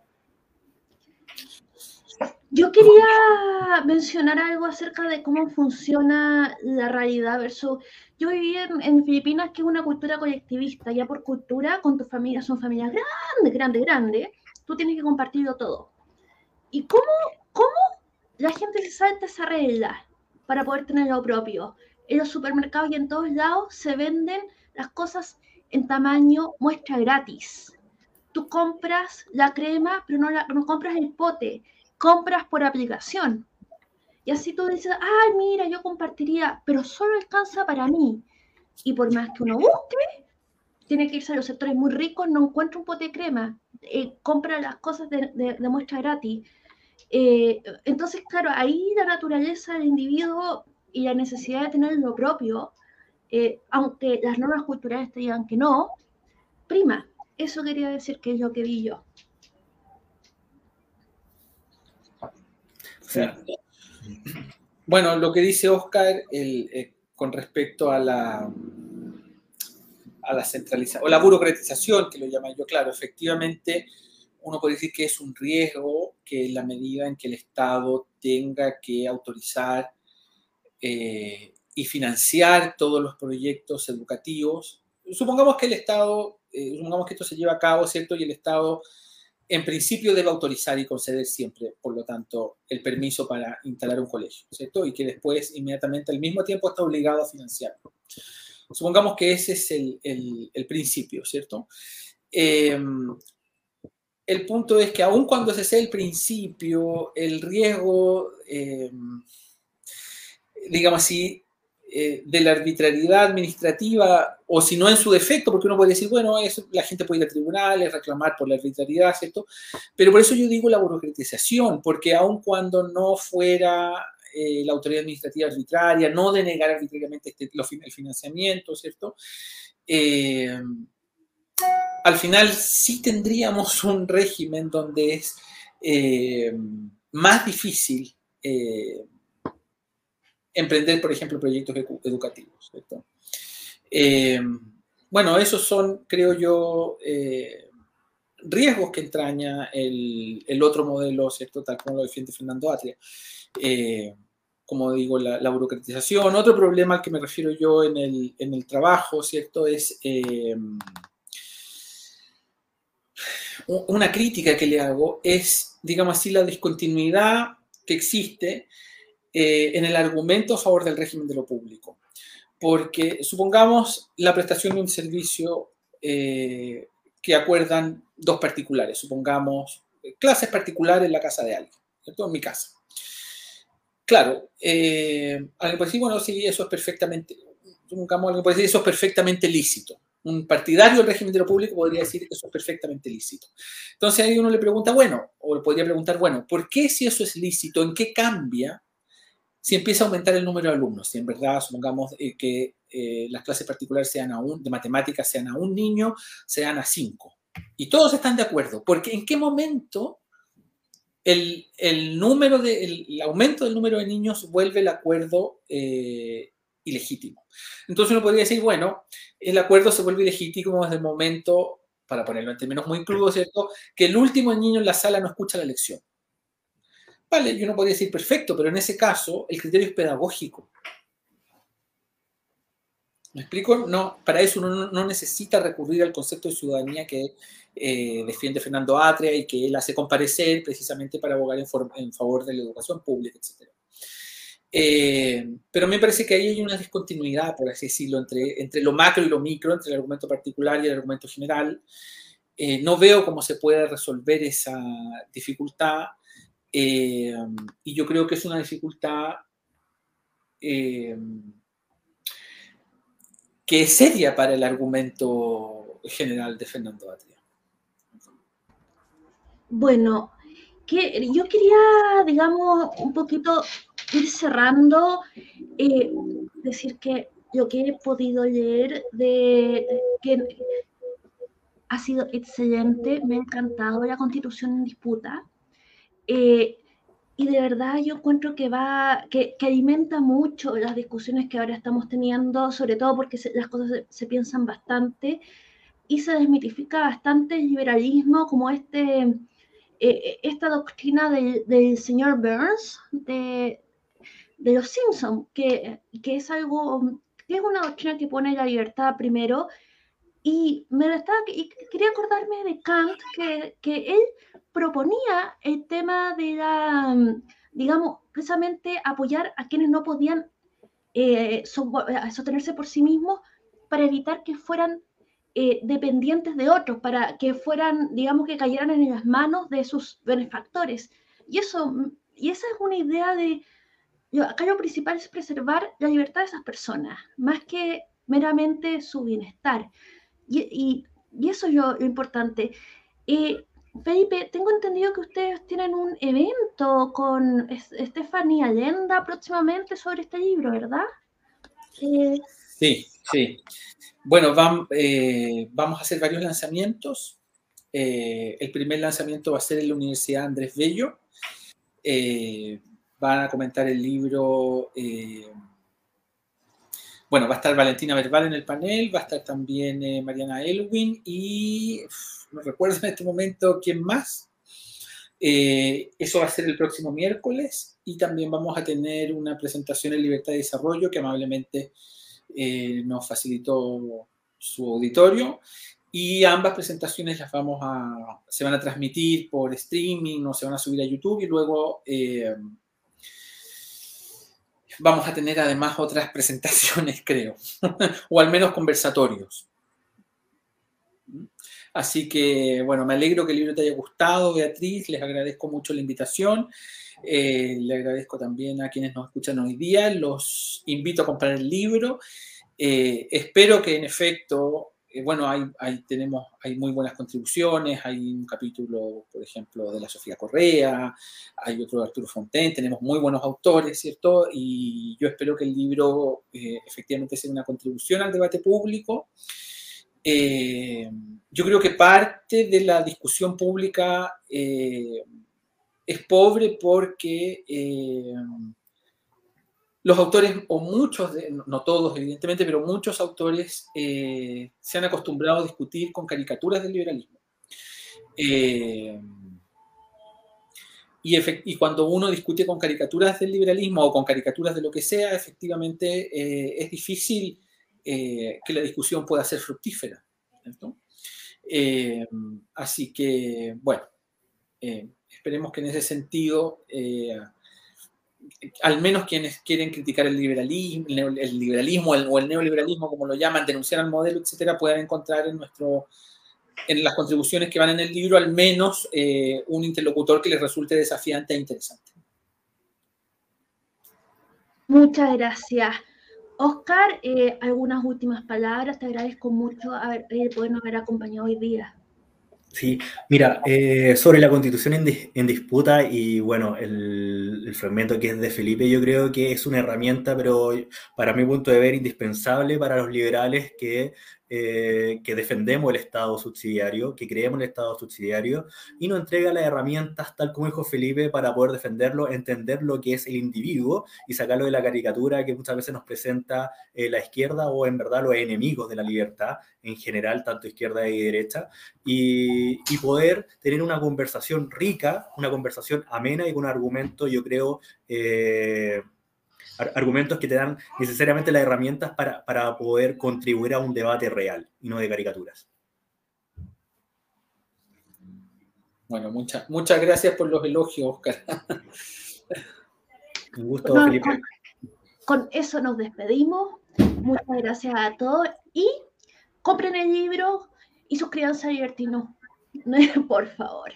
Yo quería mencionar algo acerca de cómo funciona la realidad versus... Yo viví en, en, Filipinas, que es una cultura colectivista. Ya por cultura, con tu familia, son familias grandes, grandes, grandes. Tú tienes que compartirlo todo. ¿Y cómo, cómo la gente se salta esa regla para poder tener lo propio. En los supermercados y en todos lados se venden las cosas en tamaño muestra gratis. Tú compras la crema, pero no, la, no compras el pote, compras por aplicación. Y así tú dices, ay, mira, yo compartiría, pero solo alcanza para mí. Y por más que uno busque, tiene que irse a los sectores muy ricos, no encuentra un pote de crema, eh, compra las cosas de, de muestra gratis. Eh, entonces, claro, ahí la naturaleza del individuo y la necesidad de tener lo propio, eh, aunque las normas culturales te digan que no, prima. Eso quería decir que es lo que vi yo. Bueno, lo que dice Oscar eh, con respecto a la, a la centralización o la burocratización, que lo llamo yo, claro, efectivamente uno puede decir que es un riesgo que la medida en que el Estado tenga que autorizar eh, y financiar todos los proyectos educativos, supongamos que el Estado, eh, supongamos que esto se lleva a cabo, ¿cierto? Y el Estado en principio debe autorizar y conceder siempre, por lo tanto, el permiso para instalar un colegio, ¿cierto? Y que después, inmediatamente, al mismo tiempo, está obligado a financiarlo. Supongamos que ese es el, el, principio, ¿cierto? Eh, el punto es que aun cuando ese sea el principio, el riesgo, eh, digamos así, eh, de la arbitrariedad administrativa, o si no en su defecto, porque uno puede decir, bueno, eso, la gente puede ir a tribunales, reclamar por la arbitrariedad, ¿cierto? Pero por eso yo digo la burocratización, porque aun cuando no fuera eh, la autoridad administrativa arbitraria, no denegar arbitrariamente este, el financiamiento, ¿cierto? Al final sí tendríamos [LAUGHS] un régimen donde es eh, más difícil eh, emprender, por ejemplo, proyectos educativos. Eh, bueno, esos son, creo yo, riesgos que entraña el, otro modelo, ¿cierto? tal como lo defiende Fernando Atria. como digo, la, burocratización. Otro problema al que me refiero yo en el, en el trabajo, ¿cierto? Es una crítica que le hago es, digamos así, la discontinuidad que existe eh, en el argumento a favor del régimen de lo público. Porque supongamos la prestación de un servicio eh, que acuerdan dos particulares, supongamos clases particulares en la casa de alguien, ¿cierto? En mi casa. Claro, eh, alguien puede decir, bueno, sí, eso es perfectamente, supongamos, alguien puede decir, eso es perfectamente lícito. Un partidario del régimen de lo público podría decir que eso es perfectamente lícito. Entonces ahí uno le pregunta, bueno, o podría preguntar, bueno, ¿por qué si eso es lícito? ¿En qué cambia si empieza a aumentar el número de alumnos? Si en verdad, supongamos eh, que eh, las clases particulares sean a un, de matemáticas sean a un niño, sean a cinco. Y todos están de acuerdo, porque ¿en qué momento el, número de, el, aumento del número de niños vuelve el acuerdo eh, ilegítimo. Entonces uno podría decir, bueno, el acuerdo se vuelve ilegítimo desde el momento, para ponerlo en términos muy crudos, ¿cierto?, que el último niño en la sala no escucha la lección. Vale, yo no podría decir perfecto, pero en ese caso el criterio es pedagógico. ¿Me explico? No, para eso uno no necesita recurrir al concepto de ciudadanía que eh, defiende Fernando Atria y que él hace comparecer precisamente para abogar en, favor de la educación pública, etc. Eh, pero me parece que ahí hay una discontinuidad, por así decirlo, entre, entre lo macro y lo micro, entre el argumento particular y el argumento general. Eh, no veo cómo se puede resolver esa dificultad y yo creo que es una dificultad que es seria para el argumento general de Fernando Atria. Bueno, que yo quería, digamos, un poquito ir cerrando, eh, decir que lo que he podido leer de que ha sido excelente, me ha encantado la constitución en disputa. Eh, y de verdad yo encuentro que va, que, alimenta mucho las discusiones que ahora estamos teniendo, sobre todo porque las cosas se, piensan bastante y se desmitifica bastante el liberalismo como este, eh, esta doctrina del, del, señor Burns de, de los Simpsons, que, que, es algo, que es una doctrina que pone la libertad primero. Y me estaba, y quería acordarme de Kant, que, que él proponía el tema de la, digamos, precisamente apoyar a quienes no podían eh, eh, sostenerse por sí mismos para evitar que fueran eh, dependientes de otros, para que fueran, digamos, que cayeran en las manos de sus benefactores. Y eso, y esa es una idea de, acá lo principal es preservar la libertad de esas personas, más que meramente su bienestar. Y, eso es lo, importante. Felipe, tengo entendido que ustedes tienen un evento con Estefanía Lenda próximamente sobre este libro, ¿verdad? Eh, sí, sí. Bueno, eh, vamos a hacer varios lanzamientos. Eh, el primer lanzamiento va a ser en la Universidad Andrés Bello. Van a comentar el libro. bueno, va a estar Valentina Verbal en el panel, va a estar también Mariana Elwin y no recuerdo en este momento quién más. Eh, eso va a ser el próximo miércoles y también vamos a tener una presentación en Libertad de Desarrollo que amablemente eh, nos facilitó su auditorio y ambas presentaciones las vamos a, se van a transmitir por streaming o se van a subir a YouTube y luego eh, vamos a tener además otras [LAUGHS] presentaciones, creo, [LAUGHS] o al menos conversatorios. Así que, bueno, me alegro que el libro te haya gustado, Beatriz, les agradezco mucho la invitación. Eh, le agradezco también a quienes nos escuchan hoy día. Los invito a comprar el libro. Eh, espero que en efecto, bueno, hay, tenemos, hay muy buenas contribuciones. Hay un capítulo, por ejemplo, de la Sofía Correa, hay otro de Arturo Fontaine. Tenemos muy buenos autores, ¿cierto? Y yo espero que el libro efectivamente sea una contribución al debate público. Eh, yo creo que parte de la discusión pública eh, es pobre porque eh, los autores, o muchos, no todos evidentemente, pero muchos autores se han acostumbrado a discutir con caricaturas del liberalismo. Y, y, cuando uno discute con caricaturas del liberalismo o con caricaturas de lo que sea, efectivamente es difícil eh, que la discusión pueda ser fructífera. Eh, así que, bueno, eh, esperemos que en ese sentido, al menos quienes quieren criticar el liberalismo, el liberalismo o el neoliberalismo, como lo llaman, denunciar al modelo, etcétera, puedan encontrar en nuestro en las contribuciones que van en el libro, al menos eh, un interlocutor que les resulte desafiante e interesante. Muchas gracias. Oscar, eh, algunas últimas palabras. Te agradezco mucho haber, eh, podernos haber acompañado hoy día. Sí, mira, eh, sobre la constitución en, disputa y bueno, el, fragmento que es de Felipe, yo creo que es una herramienta, pero para mi punto de ver, indispensable para los liberales que eh, que defendemos el Estado subsidiario, que creemos el Estado subsidiario y nos entrega las herramientas, tal como dijo Felipe, para poder defenderlo, entender lo que es el individuo y sacarlo de la caricatura que muchas veces nos presenta eh, la izquierda o en verdad los enemigos de la libertad en general, tanto izquierda y derecha, y, poder tener una conversación rica, una conversación amena y con un argumento, yo creo, eh, argumentos que te dan necesariamente las herramientas para, para poder contribuir a un debate real y no de caricaturas. Bueno, muchas muchas gracias por los elogios, Oscar. [LAUGHS] Un gusto, Felipe. Con, eso nos despedimos. Muchas gracias a todos y compren el libro y suscríbanse a Divertino, [LAUGHS] por favor.